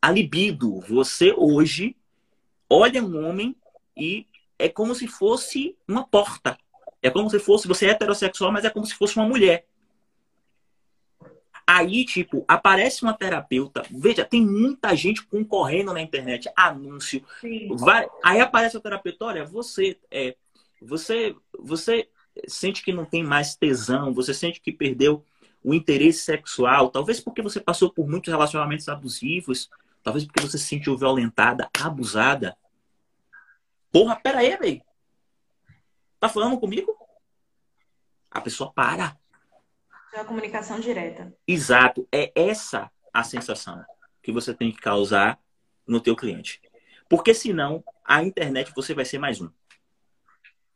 Speaker 1: a libido. Você hoje olha um homem e é como se fosse uma porta. É como se fosse, você é heterossexual, mas é como se fosse uma mulher. Aí, tipo, aparece uma terapeuta. Veja, tem muita gente concorrendo na internet, anúncio. Vai, aí aparece a terapeuta, olha, você é, você, você sente que não tem mais tesão, você sente que perdeu o interesse sexual, talvez porque você passou por muitos relacionamentos abusivos, talvez porque você se sentiu violentada, abusada. Porra, pera aí, velho. Tá falando comigo? A pessoa para.
Speaker 2: É a comunicação direta.
Speaker 1: Exato. É essa a sensação que você tem que causar no teu cliente. Porque senão, a internet você vai ser mais um.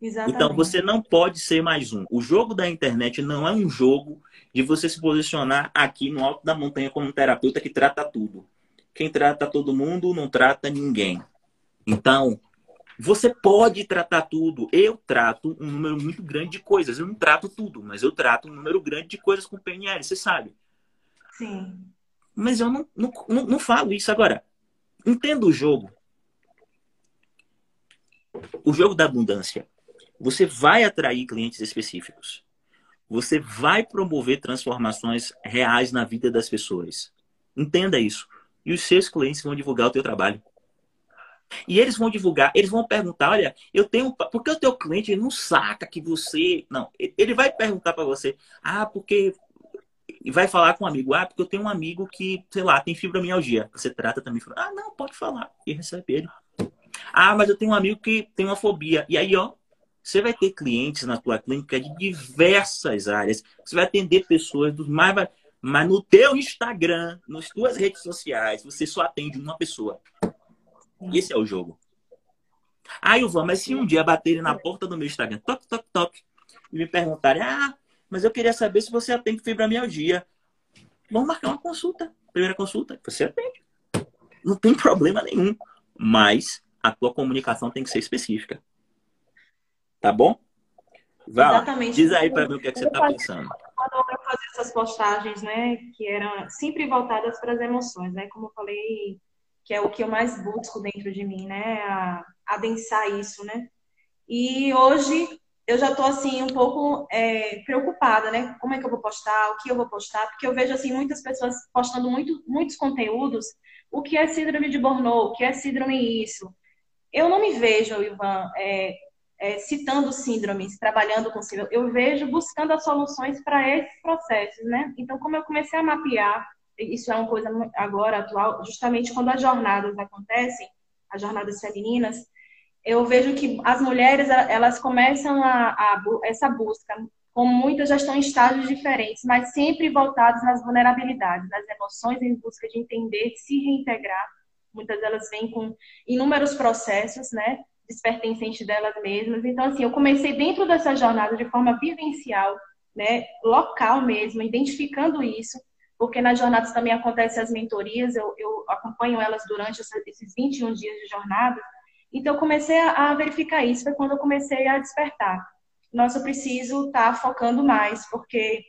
Speaker 2: Exatamente.
Speaker 1: Então você não pode ser mais um. O jogo da internet não é um jogo de você se posicionar aqui no alto da montanha como um terapeuta que trata tudo. Quem trata todo mundo não trata ninguém. Então, você pode tratar tudo. Eu trato um número muito grande de coisas. Eu não trato tudo, mas eu trato um número grande de coisas com PNL, você sabe.
Speaker 2: Sim.
Speaker 1: Mas eu não, não, não, não falo isso. Agora, entenda o jogo. O jogo da abundância. Você vai atrair clientes específicos. Você vai promover transformações reais na vida das pessoas. Entenda isso. E os seus clientes vão divulgar o teu trabalho. E eles vão divulgar, eles vão perguntar, olha, eu tenho, porque o teu cliente não saca que você, não, ele vai perguntar para você, ah, porque vai falar com um amigo, ah, porque eu tenho um amigo que, sei lá, tem fibromialgia. Você trata também, ah, não, pode falar e recebe ele. Ah, mas eu tenho um amigo que tem uma fobia. E aí, ó, você vai ter clientes na tua clínica de diversas áreas. Você vai atender pessoas dos mais mas no teu Instagram, nas tuas redes sociais, você só atende uma pessoa. Esse é o jogo. Aí eu vou, mas se um dia baterem na porta do meu Instagram, toque, toque, toque, e me perguntarem, ah, mas eu queria saber se você atende fibromialgia. Vamos marcar uma consulta. Primeira consulta, você atende. Não tem problema nenhum. Mas a tua comunicação tem que ser específica. Tá bom? Vai,
Speaker 2: Exatamente.
Speaker 1: Diz aí para mim o que, é que você está pensando.
Speaker 2: Quando eu fazia essas postagens, né, que eram sempre voltadas para as emoções, né, como eu falei que é o que eu mais busco dentro de mim, né? A, adensar isso, né? E hoje eu já estou assim um pouco é, preocupada, né? Como é que eu vou postar, o que eu vou postar, porque eu vejo assim muitas pessoas postando muito, muitos conteúdos. O que é síndrome de Burnout? O que é síndrome isso? Eu não me vejo, Ivan, é, é, citando síndromes, trabalhando com síndrome. Eu vejo buscando as soluções para esses processos, né? Então, como eu comecei a mapear isso é uma coisa agora atual, justamente quando as jornadas acontecem, as jornadas femininas, eu vejo que as mulheres elas começam a, a essa busca, como muitas já estão em estágios diferentes, mas sempre voltadas nas vulnerabilidades, nas emoções, em busca de entender, de se reintegrar. Muitas delas vêm com inúmeros processos, né, despertencentes delas mesmas. Então, assim, eu comecei dentro dessa jornada de forma vivencial, né, local mesmo, identificando isso porque nas jornadas também acontecem as mentorias, eu, eu acompanho elas durante esses 21 dias de jornada. Então, eu comecei a, verificar isso, foi quando eu comecei a despertar. Nossa, eu preciso estar tá focando mais, porque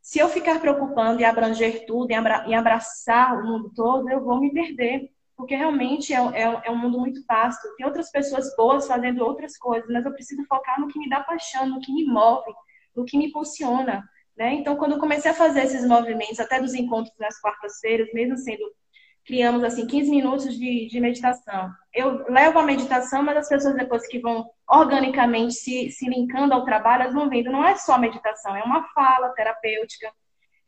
Speaker 2: se eu ficar preocupando em abranger tudo, em abraçar o mundo todo, eu vou me perder, porque realmente é, é, é um mundo muito vasto. Tem outras pessoas boas fazendo outras coisas, mas eu preciso focar no que me dá paixão, no que me move, no que me impulsiona. Né? Então, quando eu comecei a fazer esses movimentos, até dos encontros nas quartas-feiras, mesmo sendo criamos assim 15 minutos de, de meditação. Eu levo a meditação, mas as pessoas depois que vão organicamente se, se linkando ao trabalho, elas vão vendo, não é só meditação, é uma fala terapêutica,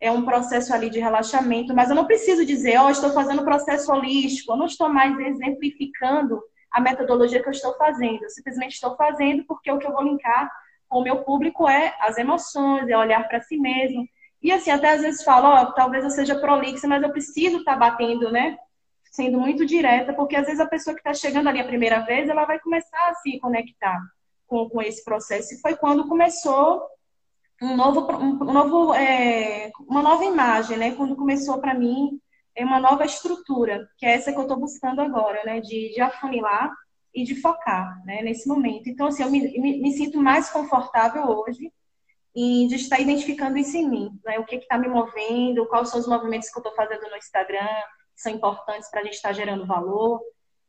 Speaker 2: é um processo ali de relaxamento, mas eu não preciso dizer, ó, oh, estou fazendo processo holístico, eu não estou mais exemplificando a metodologia que eu estou fazendo, eu simplesmente estou fazendo porque o que eu vou linkar o meu público é as emoções, é olhar para si mesmo, e assim, até às vezes falo, ó, talvez eu seja prolixa, mas eu preciso estar tá batendo, né? Sendo muito direta, porque às vezes a pessoa que está chegando ali a primeira vez, ela vai começar a se conectar com, com esse processo. E foi quando começou um novo, um novo é, uma nova imagem, né? Quando começou para mim é uma nova estrutura, que é essa que eu estou buscando agora, né? De, de afunilar e de focar, né? Nesse momento. Então, assim, eu me, me, me sinto mais confortável hoje e de estar identificando isso em mim, né? O que está me movendo, quais são os movimentos que eu estou fazendo no Instagram, que são importantes para a gente estar tá gerando valor.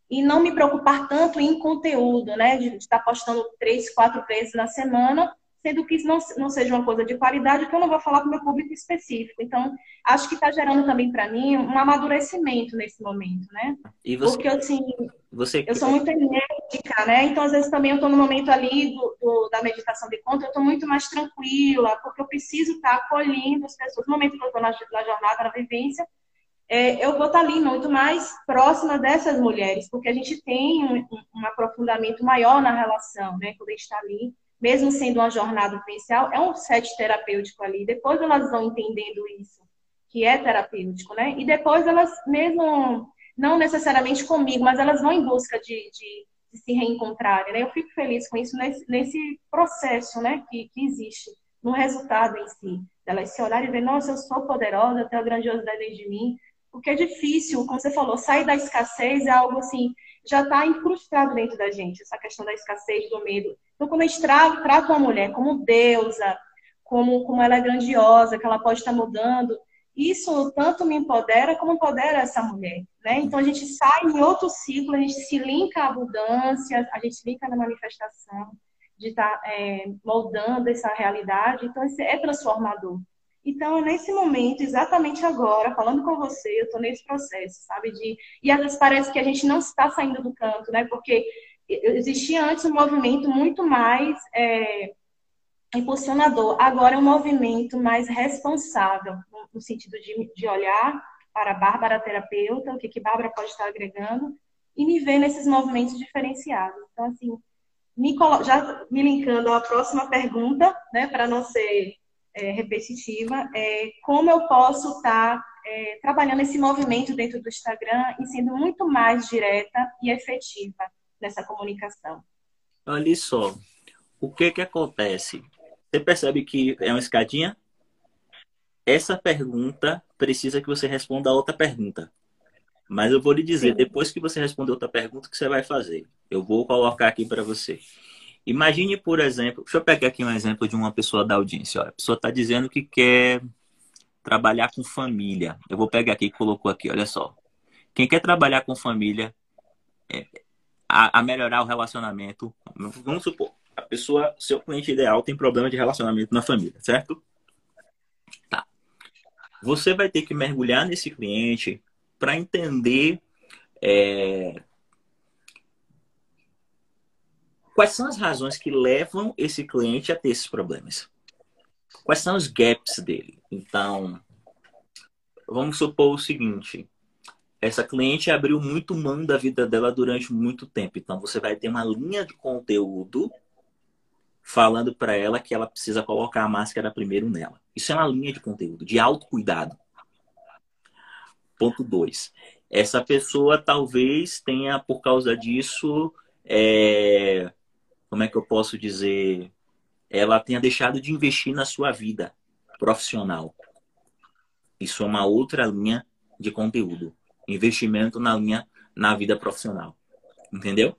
Speaker 2: E não me preocupar tanto em conteúdo, né? De estar postando três, quatro vezes na semana, sendo que isso não, não seja uma coisa de qualidade, que eu não vou falar para o meu público específico. Então, acho que está gerando também para mim um amadurecimento nesse momento, né?
Speaker 1: E você,
Speaker 2: Porque, assim, você... eu sou muito enérgica, né? Então, às vezes, também eu estou no momento ali do, do, da meditação de conta, eu estou muito mais tranquila, porque eu preciso estar tá acolhendo as pessoas. No momento que eu estou na, na jornada, na vivência, é, eu vou estar tá ali muito mais próxima dessas mulheres, porque a gente tem um, um aprofundamento maior na relação, né? Quando a gente está ali mesmo sendo uma jornada vivencial, é um set terapêutico ali. Depois elas vão entendendo isso, que é terapêutico, né? E depois elas, mesmo não necessariamente comigo, mas elas vão em busca de, de, de se reencontrarem, né? Eu fico feliz com isso nesse, nesse processo, né? Que, que existe, no resultado em si. Elas se olharem e ver, nossa, eu sou poderosa, eu tenho a grandiosidade dentro de mim. Porque é difícil, como você falou, sair da escassez é algo assim, já está incrustado dentro da gente, essa questão da escassez, do medo. Então, quando a gente tra trata uma mulher como deusa, como, como ela é grandiosa, que ela pode estar mudando, isso tanto me empodera como empodera essa mulher. Né? Então, a gente sai em outro ciclo, a gente se linka à abundância, a gente linka na manifestação, de estar tá, é, moldando essa realidade. Então, isso é transformador. Então, nesse momento, exatamente agora, falando com você, eu estou nesse processo, sabe? De... E às vezes parece que a gente não está saindo do canto, né? Porque existia antes um movimento muito mais é, impulsionador, agora é um movimento mais responsável, no sentido de, de olhar para a Bárbara terapeuta, o que, que Bárbara pode estar agregando, e me ver nesses movimentos diferenciados. Então, assim, me colo... já me linkando à próxima pergunta, né, para não ser é, repetitiva, é, como eu posso estar tá, é, trabalhando esse movimento dentro do Instagram e sendo muito mais direta e efetiva nessa comunicação.
Speaker 1: Olha só, o que que acontece? Você percebe que é uma escadinha? Essa pergunta precisa que você responda a outra pergunta. Mas eu vou lhe dizer, Sim. depois que você responder outra pergunta, o que você vai fazer? Eu vou colocar aqui para você. Imagine, por exemplo, deixa eu pegar aqui um exemplo de uma pessoa da audiência. Olha, a pessoa está dizendo que quer trabalhar com família. Eu vou pegar aqui e colocou aqui, olha só. Quem quer trabalhar com família, é, a, a, melhorar o relacionamento. Vamos supor, a pessoa, seu cliente ideal tem problema de relacionamento na família, certo? Tá. Você vai ter que mergulhar nesse cliente para entender é, Quais são as razões que levam esse cliente a ter esses problemas? Quais são os gaps dele? Então, vamos supor o seguinte: essa cliente abriu muito mão da vida dela durante muito tempo. Então, você vai ter uma linha de conteúdo falando para ela que ela precisa colocar a máscara primeiro nela. Isso é uma linha de conteúdo, de autocuidado. Ponto 2. Essa pessoa talvez tenha, por causa disso, é, como é que eu posso dizer, ela tenha deixado de investir na sua vida profissional. Isso é uma outra linha de conteúdo. Investimento na linha na vida profissional. Entendeu?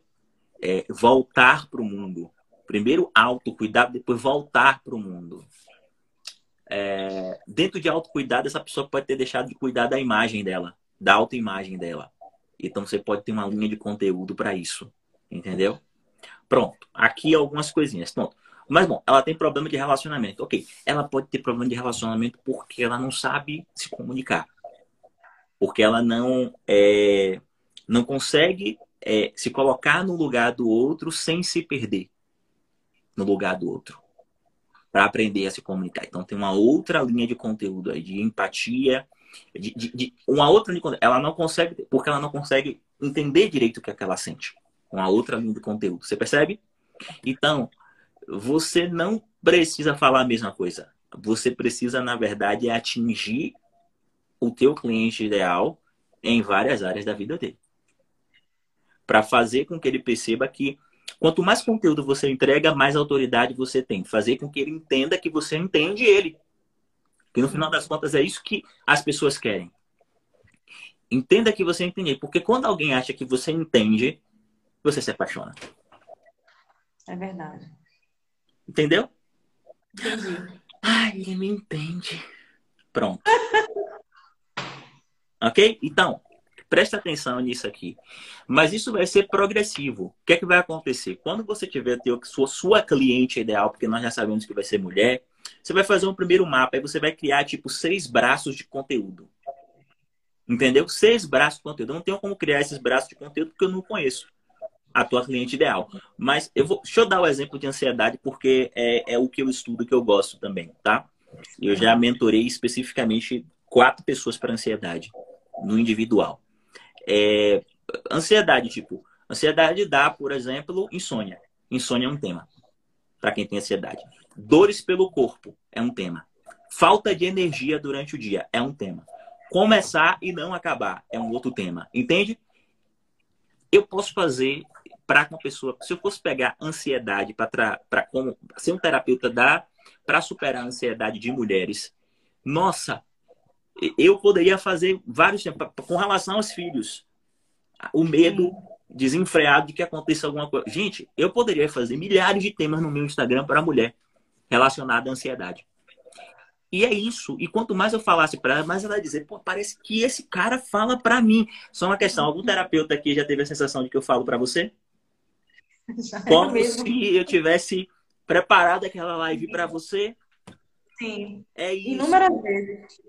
Speaker 1: É voltar para o mundo. Primeiro autocuidado, depois voltar para o mundo. É, dentro de autocuidado, essa pessoa pode ter deixado de cuidar da imagem dela, da autoimagem dela. Então você pode ter uma linha de conteúdo para isso. Entendeu? Pronto. Aqui algumas coisinhas. Pronto. Mas, bom, ela tem problema de relacionamento. Ok. Ela pode ter problema de relacionamento porque ela não sabe se comunicar. Porque ela não, é, não consegue é, se colocar no lugar do outro sem se perder no lugar do outro. Para aprender a se comunicar. Então tem uma outra linha de conteúdo aí, de empatia, de, de, de uma outra linha de conteúdo. Ela não consegue, porque ela não consegue entender direito o que, é que ela sente. Uma outra linha de conteúdo. Você percebe? Então, você não precisa falar a mesma coisa. Você precisa, na verdade, atingir o teu cliente ideal em várias áreas da vida dele. Para fazer com que ele perceba que quanto mais conteúdo você entrega, mais autoridade você tem. Fazer com que ele entenda que você entende ele. Que no final das contas é isso que as pessoas querem. Entenda que você entende. Porque quando alguém acha que você entende, você se apaixona.
Speaker 2: É verdade.
Speaker 1: Entendeu?
Speaker 2: Entendi.
Speaker 1: Ai, ele me entende. Pronto. ok? Então, presta atenção nisso aqui. Mas isso vai ser progressivo. O que é que vai acontecer? Quando você tiver a sua, sua cliente ideal, porque nós já sabemos que vai ser mulher, você vai fazer um primeiro mapa, aí você vai criar tipo seis braços de conteúdo. Entendeu? Seis braços de conteúdo. Eu não tenho como criar esses braços de conteúdo porque eu não conheço a tua cliente ideal. Mas eu vou, deixa eu dar o exemplo de ansiedade, porque é, é o que eu estudo que eu gosto também, tá? Eu já mentorei especificamente quatro pessoas para ansiedade, no individual. É, ansiedade, tipo, ansiedade dá, por exemplo, insônia. Insônia é um tema para quem tem ansiedade. Dores pelo corpo é um tema. Falta de energia durante o dia é um tema. Começar e não acabar é um outro tema. Entende? Eu posso fazer para uma pessoa, se eu fosse pegar ansiedade para como ser um terapeuta dá para superar a ansiedade de mulheres, nossa, eu poderia fazer vários com relação aos filhos. O medo desenfreado de que aconteça alguma coisa. Gente, eu poderia fazer milhares de temas no meu Instagram para mulher relacionada à ansiedade. E é isso. E quanto mais eu falasse para ela, mais ela ia dizer, pô, parece que esse cara fala para mim. Só uma questão, algum terapeuta aqui já teve a sensação de que eu falo para você? Como se eu tivesse preparado aquela live para você.
Speaker 2: Sim.
Speaker 1: É isso.
Speaker 2: Inúmeras vezes.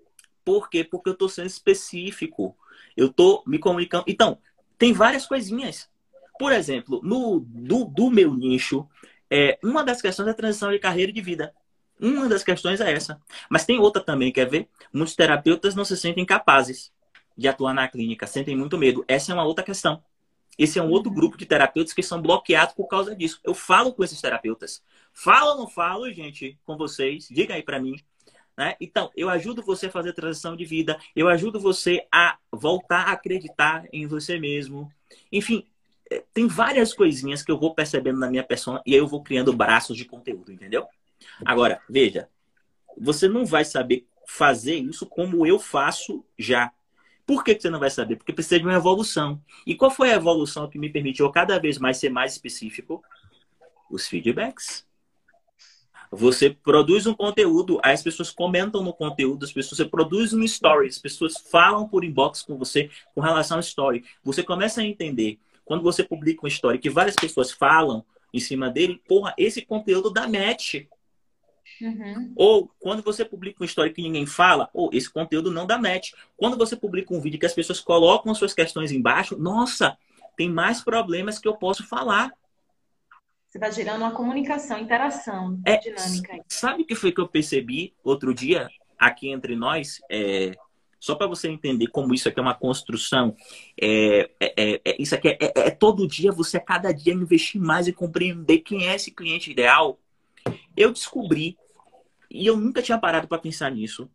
Speaker 1: Por quê? Porque eu estou sendo específico. Eu estou me comunicando. Então, tem várias coisinhas. Por exemplo, no do, do meu nicho, é, uma das questões é a transição de carreira e de vida. Uma das questões é essa. Mas tem outra também, quer ver? Muitos terapeutas não se sentem capazes de atuar na clínica, sentem muito medo. Essa é uma outra questão. Esse é um outro grupo de terapeutas que são bloqueados por causa disso. Eu falo com esses terapeutas. Falo ou não falo, gente, com vocês? Diga aí para mim. Né? Então, eu ajudo você a fazer transição de vida. Eu ajudo você a voltar a acreditar em você mesmo. Enfim, é, tem várias coisinhas que eu vou percebendo na minha persona e aí eu vou criando braços de conteúdo, entendeu? Agora, veja, você não vai saber fazer isso como eu faço já. Por que, você não vai saber? Porque precisa de uma evolução. E qual foi a evolução que me permitiu cada vez mais ser mais específico? Os feedbacks. Você produz um conteúdo, as pessoas comentam no conteúdo, as pessoas, você produz um story, as pessoas falam por inbox com você com relação ao story. Você começa a entender, quando você publica uma story, que várias pessoas falam em cima dele, porra, esse conteúdo dá match. Uhum. Ou quando você publica uma história que ninguém fala, ou esse conteúdo não dá match. Quando você publica um vídeo que as pessoas colocam as suas questões embaixo, nossa, tem mais problemas que eu posso falar.
Speaker 2: Você vai gerando uma comunicação, interação é, dinâmica.
Speaker 1: Sabe o que foi que eu percebi outro dia aqui entre nós? É, só para você entender como isso aqui é uma construção. É, é, é, é isso aqui é, é, todo dia, você a cada dia investir mais e compreender quem é esse cliente ideal. Eu descobri e eu nunca tinha parado para pensar nisso.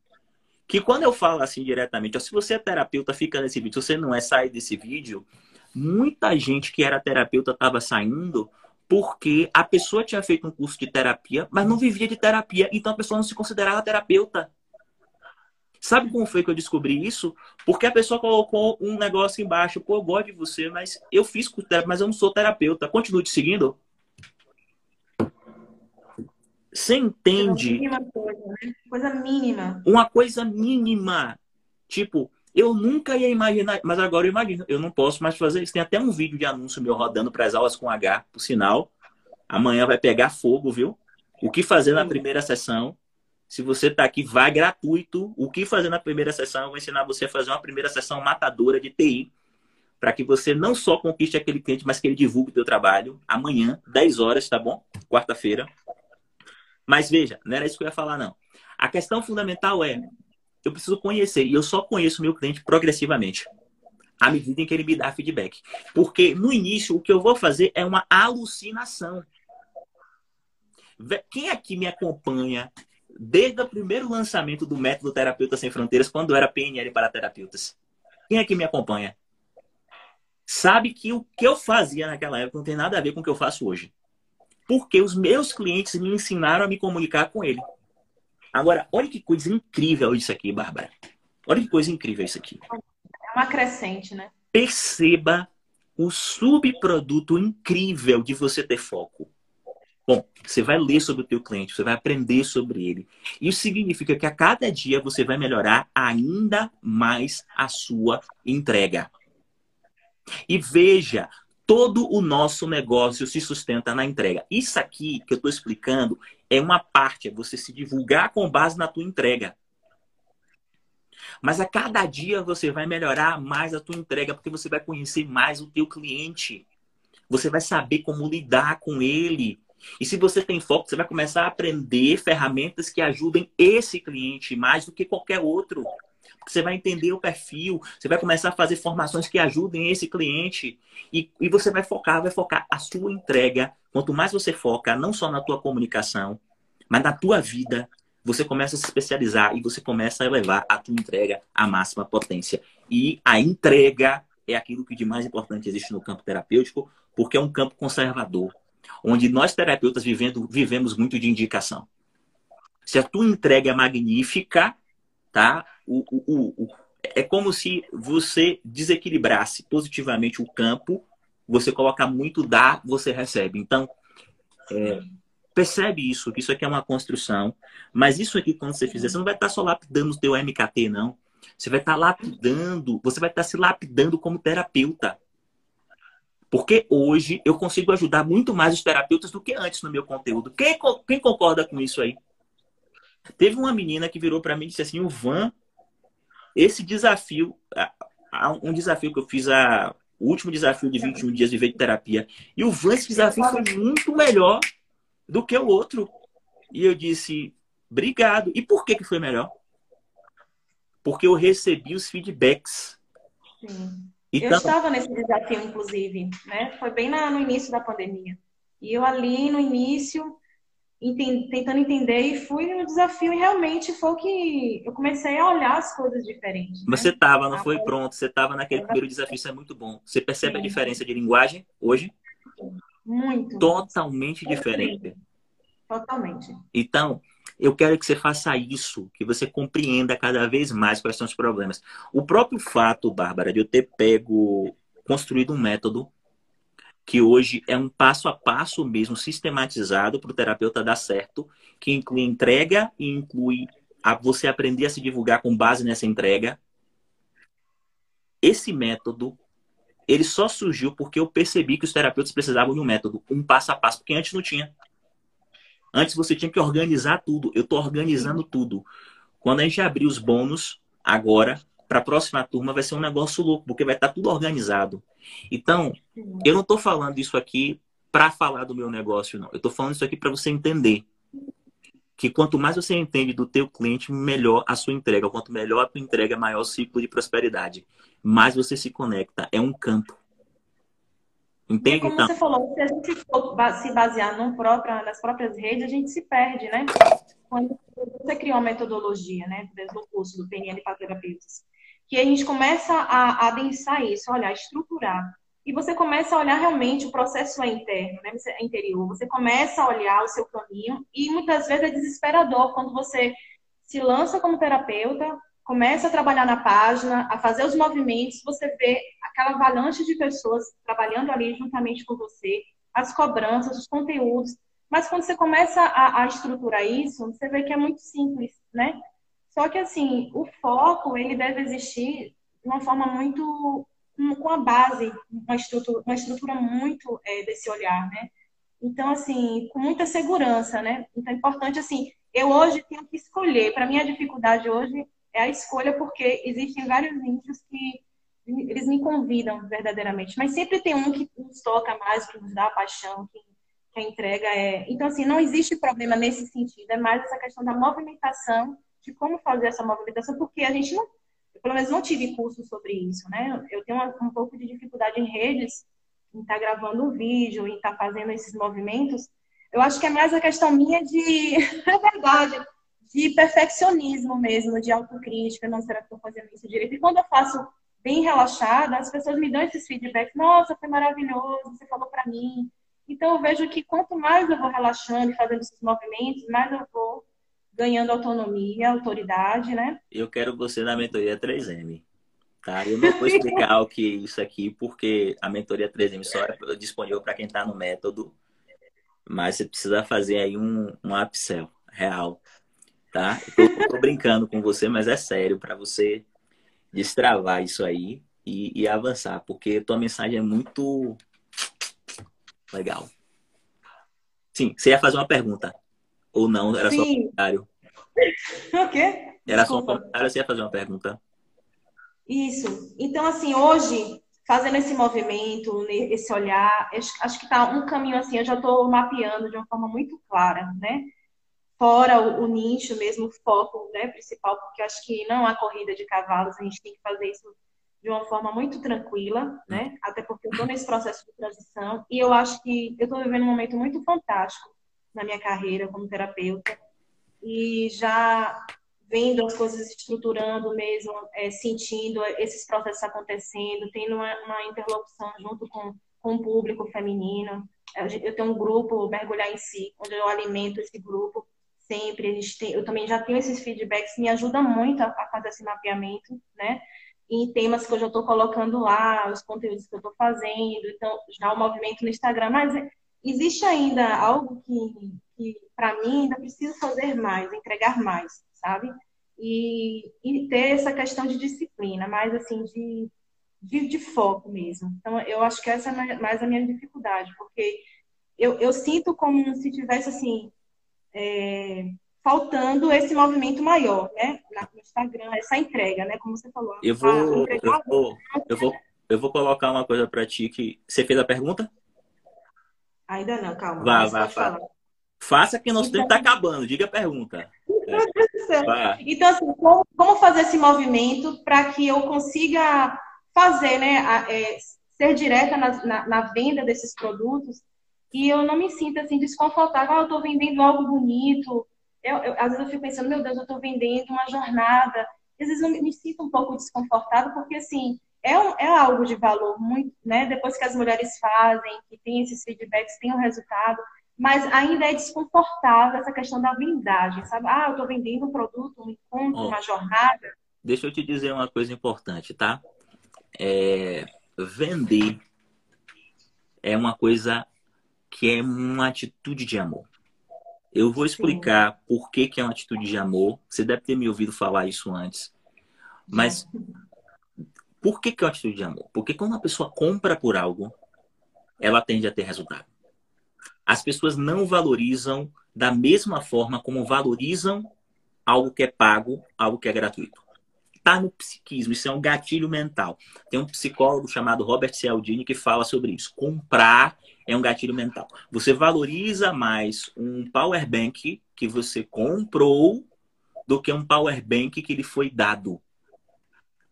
Speaker 1: Que quando eu falo assim diretamente, ó, se você é terapeuta, fica nesse vídeo. Se você não é, sai desse vídeo. Muita gente que era terapeuta estava saindo porque a pessoa tinha feito um curso de terapia, mas não vivia de terapia, então a pessoa não se considerava terapeuta. Sabe como foi que eu descobri isso? Porque a pessoa colocou um negócio embaixo, pô, eu gosto de você, mas eu fiz terapia, mas eu não sou terapeuta. Continue te seguindo? Você entende?
Speaker 2: Coisa, né? coisa mínima.
Speaker 1: Uma coisa mínima. Tipo, eu nunca ia imaginar, mas agora eu imagino. Eu não posso mais fazer isso. Tem até um vídeo de anúncio meu rodando para as aulas com H, por sinal. Amanhã vai pegar fogo, viu? O que fazer na primeira sessão. Se você está aqui, vai gratuito. O que fazer na primeira sessão? Eu vou ensinar você a fazer uma primeira sessão matadora de TI para que você não só conquiste aquele cliente, mas que ele divulgue o teu trabalho amanhã, 10 horas, tá bom? Quarta-feira. Mas veja, não era isso que eu ia falar, não. A questão fundamental é, eu preciso conhecer, e eu só conheço meu cliente progressivamente, à medida em que ele me dá feedback. Porque no início, o que eu vou fazer é uma alucinação. Quem aqui me acompanha desde o primeiro lançamento do método Terapeuta Sem Fronteiras, quando era PNL para terapeutas. Quem que me acompanha? Sabe que o que eu fazia naquela época não tem nada a ver com o que eu faço hoje. Porque os meus clientes me ensinaram a me comunicar com ele. Agora, olha que coisa incrível isso aqui, Bárbara. Olha que coisa incrível isso aqui.
Speaker 2: É uma crescente, né?
Speaker 1: Perceba o subproduto incrível de você ter foco. Bom, você vai ler sobre o teu cliente, você vai aprender sobre ele. Isso significa que a cada dia você vai melhorar ainda mais a sua entrega. E veja, todo o nosso negócio se sustenta na entrega. Isso aqui que eu estou explicando é uma parte, é você se divulgar com base na tua entrega. Mas a cada dia você vai melhorar mais a tua entrega, porque você vai conhecer mais o teu cliente. Você vai saber como lidar com ele. E se você tem foco, você vai começar a aprender ferramentas que ajudem esse cliente mais do que qualquer outro. Você vai entender o perfil, você vai começar a fazer formações que ajudem esse cliente. E, e você vai focar, vai focar a sua entrega. Quanto mais você foca, não só na tua comunicação, mas na tua vida, você começa a se especializar e você começa a elevar a tua entrega à máxima potência. E a entrega é aquilo que de mais importante existe no campo terapêutico, porque é um campo conservador onde nós terapeutas vivendo, vivemos muito de indicação. Se a tua entrega é magnífica, tá? O, o, o, é como se você desequilibrasse positivamente o campo, você coloca muito dá, você recebe. Então, é, percebe isso, que isso aqui é uma construção, mas isso aqui, quando você fizer, você não vai estar só lapidando o teu MKT, não. Você vai estar lapidando, você vai estar se lapidando como terapeuta. Porque hoje eu consigo ajudar muito mais os terapeutas do que antes no meu conteúdo. Quem, quem concorda com isso aí? Teve uma menina que virou para mim e disse assim: o Van, esse desafio, um desafio que eu fiz, a, o último desafio de 21 dias de de terapia, e o Van, esse desafio foi muito melhor do que o outro. E eu disse: obrigado. E por que, que foi melhor? Porque eu recebi os feedbacks.
Speaker 2: Sim. Então... Eu estava nesse desafio, inclusive, né? Foi bem na, no início da pandemia. E eu ali no início, tentando entender, e fui no desafio, e realmente foi que eu comecei a olhar as coisas diferentes.
Speaker 1: Né? Você estava, não foi pronto, você estava naquele primeiro desafio, isso é muito bom. Você percebe Sim. a diferença de linguagem hoje?
Speaker 2: Muito.
Speaker 1: Totalmente diferente.
Speaker 2: Totalmente.
Speaker 1: Então, eu quero que você faça isso, que você compreenda cada vez mais quais são os problemas. O próprio fato, Bárbara, de eu ter pego, construído um método que hoje é um passo a passo mesmo, sistematizado para o terapeuta dar certo, que inclui entrega e inclui a você aprender a se divulgar com base nessa entrega. Esse método, ele só surgiu porque eu percebi que os terapeutas precisavam de um método, um passo a passo, porque antes não tinha. Antes você tinha que organizar tudo. Eu estou organizando tudo. Quando a gente abrir os bônus agora, para a próxima turma, vai ser um negócio louco, porque vai estar tá tudo organizado. Então, eu não estou falando isso aqui para falar do meu negócio, não. Eu estou falando isso aqui para você entender que quanto mais você entende do teu cliente, melhor a sua entrega. Quanto melhor a tua entrega, maior o ciclo de prosperidade. Mais você se conecta. É um campo. Entende?
Speaker 2: Como
Speaker 1: então?
Speaker 2: você falou, se a gente for se basear próprio, nas próprias redes, a gente se perde, né? Quando você cria uma metodologia, né, dentro do curso do PNL para terapeutas, que a gente começa a adensar isso, olhar, estruturar. E você começa a olhar realmente o processo é interno, né? É interior. Você começa a olhar o seu caminho e muitas vezes é desesperador quando você se lança como terapeuta, começa a trabalhar na página, a fazer os movimentos, você vê aquela avalanche de pessoas trabalhando ali juntamente com você, as cobranças, os conteúdos. Mas quando você começa a, a estruturar isso, você vê que é muito simples, né? Só que assim, o foco ele deve existir de uma forma muito com a base, uma estrutura, uma estrutura muito é, desse olhar, né? Então assim, com muita segurança, né? Então é importante assim eu hoje tenho que escolher. Para mim, a dificuldade hoje é a escolha, porque existem vários nichos que eles me convidam verdadeiramente. Mas sempre tem um que nos toca mais, que nos dá a paixão, que, que a entrega é. Então, assim, não existe problema nesse sentido. É mais essa questão da movimentação, de como fazer essa movimentação, porque a gente não. Pelo menos, não tive curso sobre isso, né? Eu tenho um pouco de dificuldade em redes, em estar tá gravando um vídeo, em estar tá fazendo esses movimentos. Eu acho que é mais a questão minha de. É verdade de perfeccionismo mesmo, de autocrítica, não será que estou fazendo isso direito? E quando eu faço bem relaxada, as pessoas me dão esses feedbacks. Nossa, foi maravilhoso, você falou para mim. Então eu vejo que quanto mais eu vou relaxando e fazendo esses movimentos, mais eu vou ganhando autonomia, autoridade, né?
Speaker 1: Eu quero você na mentoria 3M. Tá? Eu não vou explicar o que é isso aqui, porque a mentoria 3M só é disponível para quem está no método, mas você precisa fazer aí um, um upsell real, tá? Eu tô, tô brincando com você, mas é sério, para você destravar isso aí e, e avançar, porque tua mensagem é muito legal. Sim, você ia fazer uma pergunta. Ou não, era Sim. só um comentário.
Speaker 2: O quê?
Speaker 1: Era só um comentário, você ia fazer uma pergunta.
Speaker 2: Isso. Então, assim, hoje, fazendo esse movimento, esse olhar, acho que tá um caminho assim, eu já estou mapeando de uma forma muito clara, né? fora o, o, nicho mesmo, o foco né, principal, porque acho que não há corrida de cavalos, a gente tem que fazer isso de uma forma muito tranquila, né? Até porque eu estou nesse processo de transição e eu acho que eu estou vivendo um momento muito fantástico na minha carreira como terapeuta e já vendo as coisas estruturando mesmo, é, sentindo esses processos acontecendo, tendo uma, uma interlocução junto com, com o público feminino. Eu tenho um grupo, Mergulhar em Si, onde eu alimento esse grupo sempre. A gente tem, eu também já tenho esses feedbacks, me ajuda muito a, a fazer esse mapeamento, né? Em temas que eu já estou colocando lá, os conteúdos que eu estou fazendo, então já o movimento no Instagram, mas existe ainda algo que, que para mim ainda preciso fazer mais, entregar mais, sabe? E, e ter essa questão de disciplina, mais assim, de, de, de, foco mesmo. Então, eu acho que essa é mais a minha dificuldade, porque eu, eu sinto como se tivesse assim é, faltando esse movimento maior, né? No Instagram, essa entrega, né? Como você falou.
Speaker 1: Eu vou, eu vou, eu vou, eu vou colocar uma coisa para ti que você fez a pergunta?
Speaker 2: Ainda não, calma.
Speaker 1: Vá, vá, vá. Faça que nosso tempo está acabando. Diga a pergunta.
Speaker 2: É. Então, assim, como, como, fazer esse movimento para que eu consiga fazer, né? A, é, ser direta na, na, na venda desses produtos e eu não me sinto assim desconfortável. Ah, eu estou vendendo algo bonito. Eu, eu, às vezes eu fico pensando, meu Deus, eu estou vendendo uma jornada. Às vezes eu me sinto um pouco desconfortável, porque assim, é, um, é algo de valor muito, né? Depois que as mulheres fazem, que tem esses feedbacks, tem o um resultado, mas ainda é desconfortável essa questão da vendagem, sabe? Ah, eu estou vendendo um produto, um encontro, oh, uma jornada.
Speaker 1: Deixa eu te dizer uma coisa importante, tá? É, vender é uma coisa que é uma atitude de amor. Eu vou explicar Sim. por que, que é uma atitude de amor. Você deve ter me ouvido falar isso antes. Mas por que, que é uma atitude de amor? Porque quando uma pessoa compra por algo, ela tende a ter resultado. As pessoas não valorizam da mesma forma como valorizam algo que é pago, algo que é gratuito. Está no psiquismo, isso é um gatilho mental. Tem um psicólogo chamado Robert Cialdini que fala sobre isso. Comprar é um gatilho mental. Você valoriza mais um power bank que você comprou do que um power bank que lhe foi dado.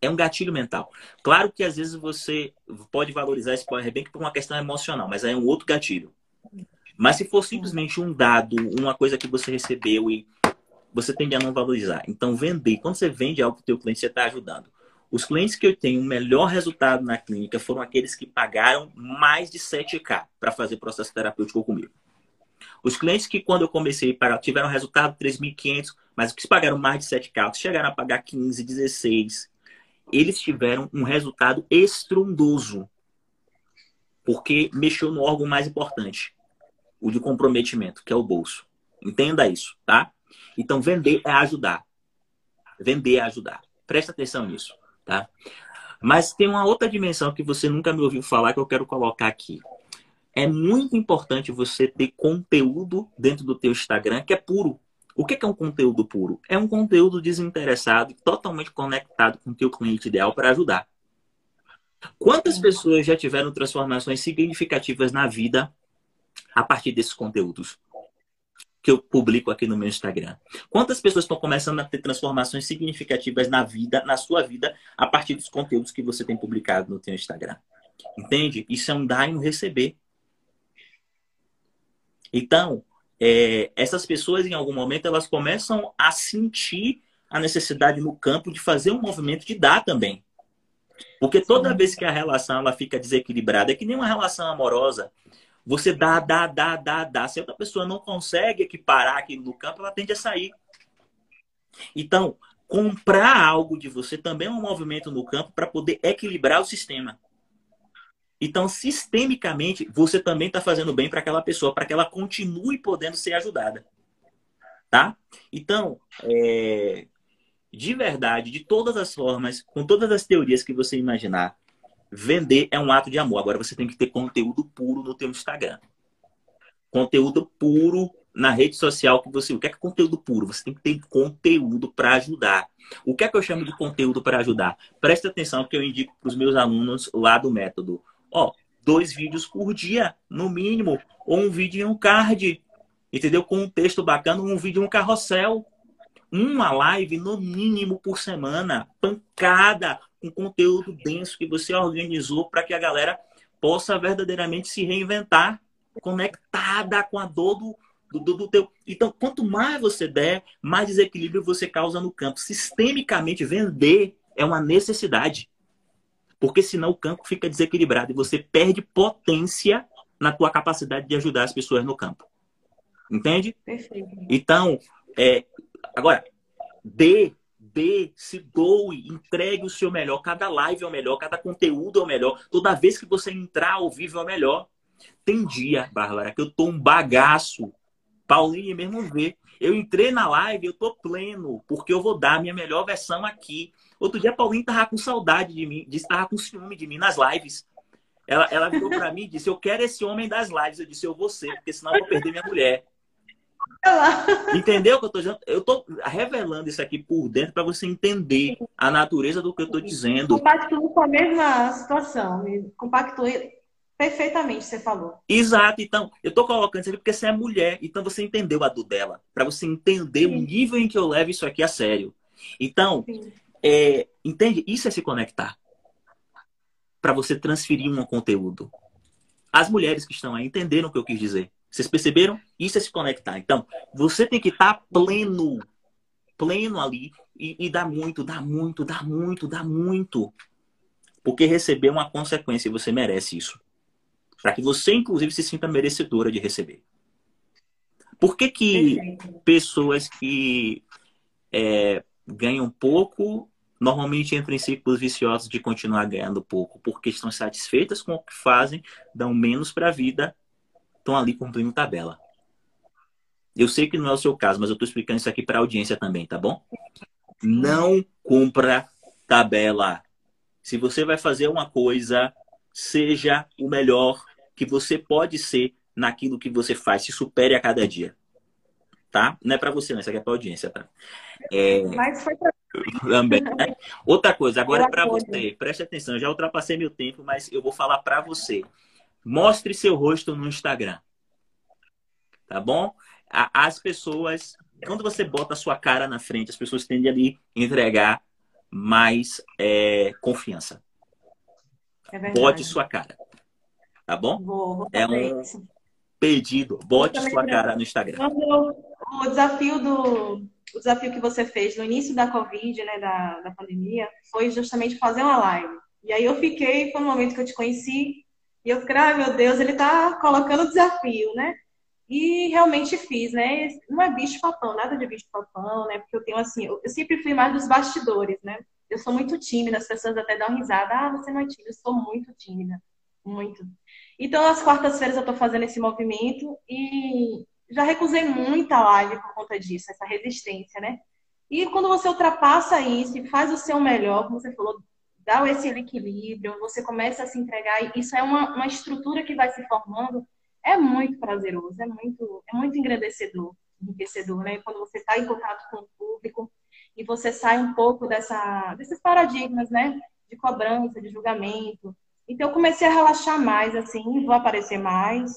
Speaker 1: É um gatilho mental. Claro que às vezes você pode valorizar esse power bank por uma questão emocional, mas aí é um outro gatilho. Mas se for simplesmente um dado, uma coisa que você recebeu e você tende a não valorizar. Então, vender. Quando você vende algo para o teu cliente, você está ajudando. Os clientes que eu tenho o melhor resultado na clínica foram aqueles que pagaram mais de 7K para fazer processo terapêutico comigo. Os clientes que, quando eu comecei a pagar, tiveram resultado 3.500, mas que pagaram mais de 7K, chegaram a pagar 15, 16, eles tiveram um resultado estrondoso. Porque mexeu no órgão mais importante, o de comprometimento, que é o bolso. Entenda isso, tá? Então, vender é ajudar. Vender é ajudar. Presta atenção nisso tá? Mas tem uma outra dimensão que você nunca me ouviu falar que eu quero colocar aqui. É muito importante você ter conteúdo dentro do teu Instagram que é puro. O que é um conteúdo puro? É um conteúdo desinteressado, totalmente conectado com o teu cliente ideal para ajudar. Quantas pessoas já tiveram transformações significativas na vida a partir desses conteúdos? que eu publico aqui no meu Instagram. Quantas pessoas estão começando a ter transformações significativas na vida, na sua vida, a partir dos conteúdos que você tem publicado no seu Instagram? Entende? Isso é um dar e um receber. Então, é, essas pessoas, em algum momento, elas começam a sentir a necessidade no campo de fazer um movimento de dar também. Porque toda vez que a relação ela fica desequilibrada, é que nem uma relação amorosa. Você dá, dá, dá, dá, dá. Se outra pessoa não consegue equiparar aquilo no campo, ela tende a sair. Então, comprar algo de você também é um movimento no campo para poder equilibrar o sistema. Então, sistemicamente, você também está fazendo bem para aquela pessoa, para que ela continue podendo ser ajudada. Tá? Então, é... de verdade, de todas as formas, com todas as teorias que você imaginar, Vender é um ato de amor. Agora você tem que ter conteúdo puro no teu Instagram. Conteúdo puro na rede social que você. O que é, que é conteúdo puro? Você tem que ter conteúdo para ajudar. O que é que eu chamo de conteúdo para ajudar? Presta atenção que eu indico para os meus alunos lá do método. Ó, dois vídeos por dia, no mínimo, ou um vídeo em um card, entendeu? Com um texto bacana, um vídeo em um carrossel. Uma live no mínimo por semana, pancada, com conteúdo denso que você organizou para que a galera possa verdadeiramente se reinventar conectada com a dor do, do, do, teu. Então, quanto mais você der, mais desequilíbrio você causa no campo. Sistemicamente, vender é uma necessidade. Porque senão o campo fica desequilibrado e você perde potência na tua capacidade de ajudar as pessoas no campo. Entende? Perfeito. Então, é, agora, dê dê, se doe, entregue o seu melhor. Cada live é o melhor, cada conteúdo é o melhor. Toda vez que você entrar ao vivo é o melhor. Tem dia, Bárbara, que eu tô um bagaço. Paulinho mesmo vê. Eu entrei na live, eu tô pleno, porque eu vou dar a minha melhor versão aqui. Outro dia, a Paulinho tava com saudade de mim, disse tava com ciúme de mim nas lives. Ela, ela virou para mim e disse: Eu quero esse homem das lives. Eu disse: Eu vou ser, porque senão eu vou perder minha mulher. Entendeu o que eu estou dizendo? Eu estou revelando isso aqui por dentro para você entender a natureza do que eu estou dizendo.
Speaker 2: Compactuo com a mesma situação. Compactuo perfeitamente, você falou.
Speaker 1: Exato. Então, eu estou colocando isso aqui porque você é mulher. Então, você entendeu a dor dela. Para você entender Sim. o nível em que eu levo isso aqui a sério. Então, é, entende? Isso é se conectar. Para você transferir um conteúdo. As mulheres que estão aí entenderam o que eu quis dizer. Vocês perceberam? Isso é se conectar. Então, você tem que estar tá pleno, pleno ali e, e dá muito, dá muito, dá muito, dá muito. Porque receber é uma consequência e você merece isso. Para que você, inclusive, se sinta merecedora de receber. Por que, que pessoas que é, ganham pouco normalmente entram em ciclos viciosos de continuar ganhando pouco? Porque estão satisfeitas com o que fazem, dão menos para a vida estão ali cumprindo tabela. Eu sei que não é o seu caso, mas eu estou explicando isso aqui para a audiência também, tá bom? Não cumpra tabela. Se você vai fazer uma coisa, seja o melhor que você pode ser naquilo que você faz. Se supere a cada dia. Tá? Não é para você, não. Isso aqui é para audiência, tá? É... Mas foi pra também. Né? Outra coisa, agora é para você. Preste atenção, eu já ultrapassei meu tempo, mas eu vou falar para você. Mostre seu rosto no Instagram. Tá bom? As pessoas, quando você bota a sua cara na frente, as pessoas tendem a lhe entregar mais é, confiança. É Bote sua cara. Tá bom? Vou, vou é um isso. Pedido. Bote sua cara no Instagram.
Speaker 2: O desafio do o desafio que você fez no início da Covid, né, da, da pandemia, foi justamente fazer uma live. E aí eu fiquei, foi um momento que eu te conheci, e eu fiquei, ai meu Deus, ele tá colocando desafio, né? E realmente fiz, né? Não é bicho papão, nada de bicho papão, né? Porque eu tenho assim, eu sempre fui mais dos bastidores, né? Eu sou muito tímida, as pessoas até dão risada. Ah, você não é tímida, eu sou muito tímida. Muito. Então, às quartas-feiras eu tô fazendo esse movimento e já recusei muita live por conta disso, essa resistência, né? E quando você ultrapassa isso e faz o seu melhor, como você falou, dá esse equilíbrio, você começa a se entregar, isso é uma, uma estrutura que vai se formando, é muito prazeroso, é muito, é muito engrandecedor. enriquecedor, né? Quando você está em contato com o público e você sai um pouco dessa, desses paradigmas, né? De cobrança, de julgamento. Então eu comecei a relaxar mais, assim, vou aparecer mais,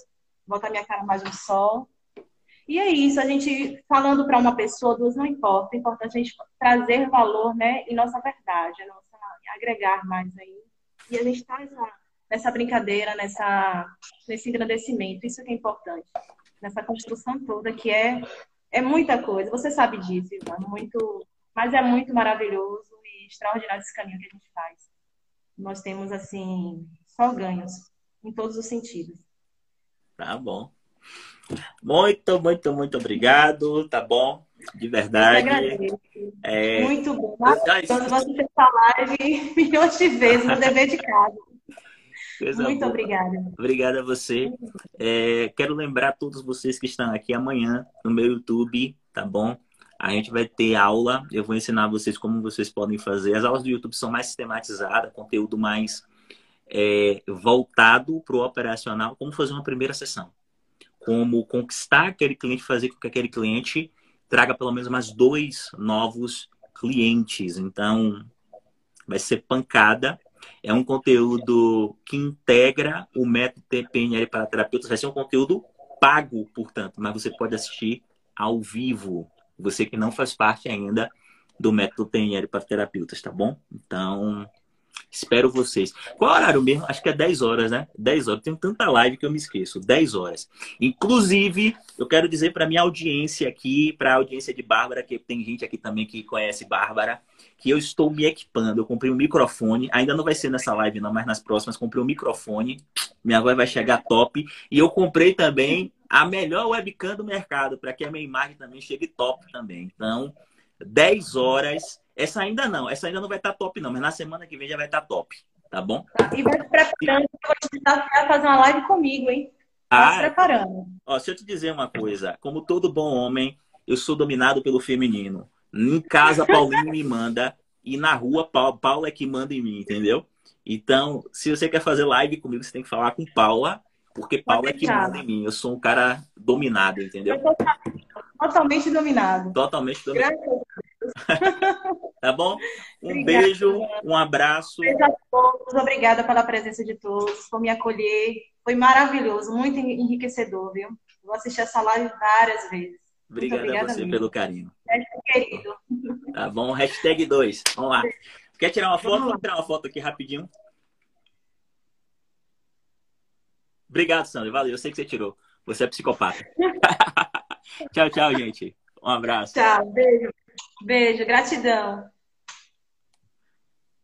Speaker 2: botar minha cara mais no sol. E é isso, a gente falando para uma pessoa, duas não importa, importa a gente trazer valor, né, em nossa verdade, nossa, agregar mais aí. E a gente está nessa brincadeira, nessa, nesse engrandecimento, isso que é importante, nessa construção toda que é é muita coisa. Você sabe disso, Ivan, muito, mas é muito maravilhoso e extraordinário esse caminho que a gente faz. Nós temos assim só ganhos em todos os sentidos.
Speaker 1: Tá bom. Muito, muito, muito obrigado, tá bom? De verdade.
Speaker 2: É... Muito bom. Quando você fez essa live milhões de vezes no dever de casa. Coisa muito boa. obrigada.
Speaker 1: Obrigada a você. É, quero lembrar todos vocês que estão aqui amanhã no meu YouTube, tá bom? A gente vai ter aula, eu vou ensinar vocês como vocês podem fazer. As aulas do YouTube são mais sistematizadas, conteúdo mais é, voltado para o operacional, como fazer uma primeira sessão como conquistar aquele cliente, fazer com que aquele cliente traga pelo menos mais dois novos clientes. Então, vai ser pancada. É um conteúdo que integra o método TPNL para terapeutas. Vai ser um conteúdo pago, portanto, mas você pode assistir ao vivo. Você que não faz parte ainda do método TNL para terapeutas, tá bom? Então, Espero vocês. Qual é horário mesmo? Acho que é 10 horas, né? 10 horas. Tem tanta live que eu me esqueço. 10 horas. Inclusive, eu quero dizer para minha audiência aqui, para a audiência de Bárbara, que tem gente aqui também que conhece Bárbara, que eu estou me equipando. Eu comprei um microfone. Ainda não vai ser nessa live, não, mas nas próximas comprei um microfone. Minha voz vai chegar top. E eu comprei também a melhor webcam do mercado, para que a minha imagem também chegue top também. Então, 10 horas essa ainda não, essa ainda não vai estar top, não, mas na semana que vem já vai estar top, tá bom?
Speaker 2: E vai se preparando, eu vou te fazer uma live comigo, hein? Ah, se preparando.
Speaker 1: Ó, se eu te dizer uma coisa, como todo bom homem, eu sou dominado pelo feminino. Em casa, Paulinho me manda, e na rua, Paula é que manda em mim, entendeu? Então, se você quer fazer live comigo, você tem que falar com Paula, porque Paula é que manda em mim. Eu sou um cara dominado, entendeu?
Speaker 2: Totalmente dominado.
Speaker 1: Totalmente dominado. tá bom? Um obrigada. beijo, um abraço.
Speaker 2: Beijo a todos, obrigada pela presença de todos, por me acolher. Foi maravilhoso, muito enriquecedor, viu? Vou assistir essa live várias vezes.
Speaker 1: Obrigada a você pelo carinho.
Speaker 2: querido.
Speaker 1: Tá bom, hashtag 2. Vamos lá. Quer tirar uma foto? Vamos tirar uma foto aqui rapidinho. Obrigado, Sandra. Valeu. Eu sei que você tirou. Você é psicopata. tchau, tchau, gente. Um abraço.
Speaker 2: Tchau. Beijo. Beijo, gratidão.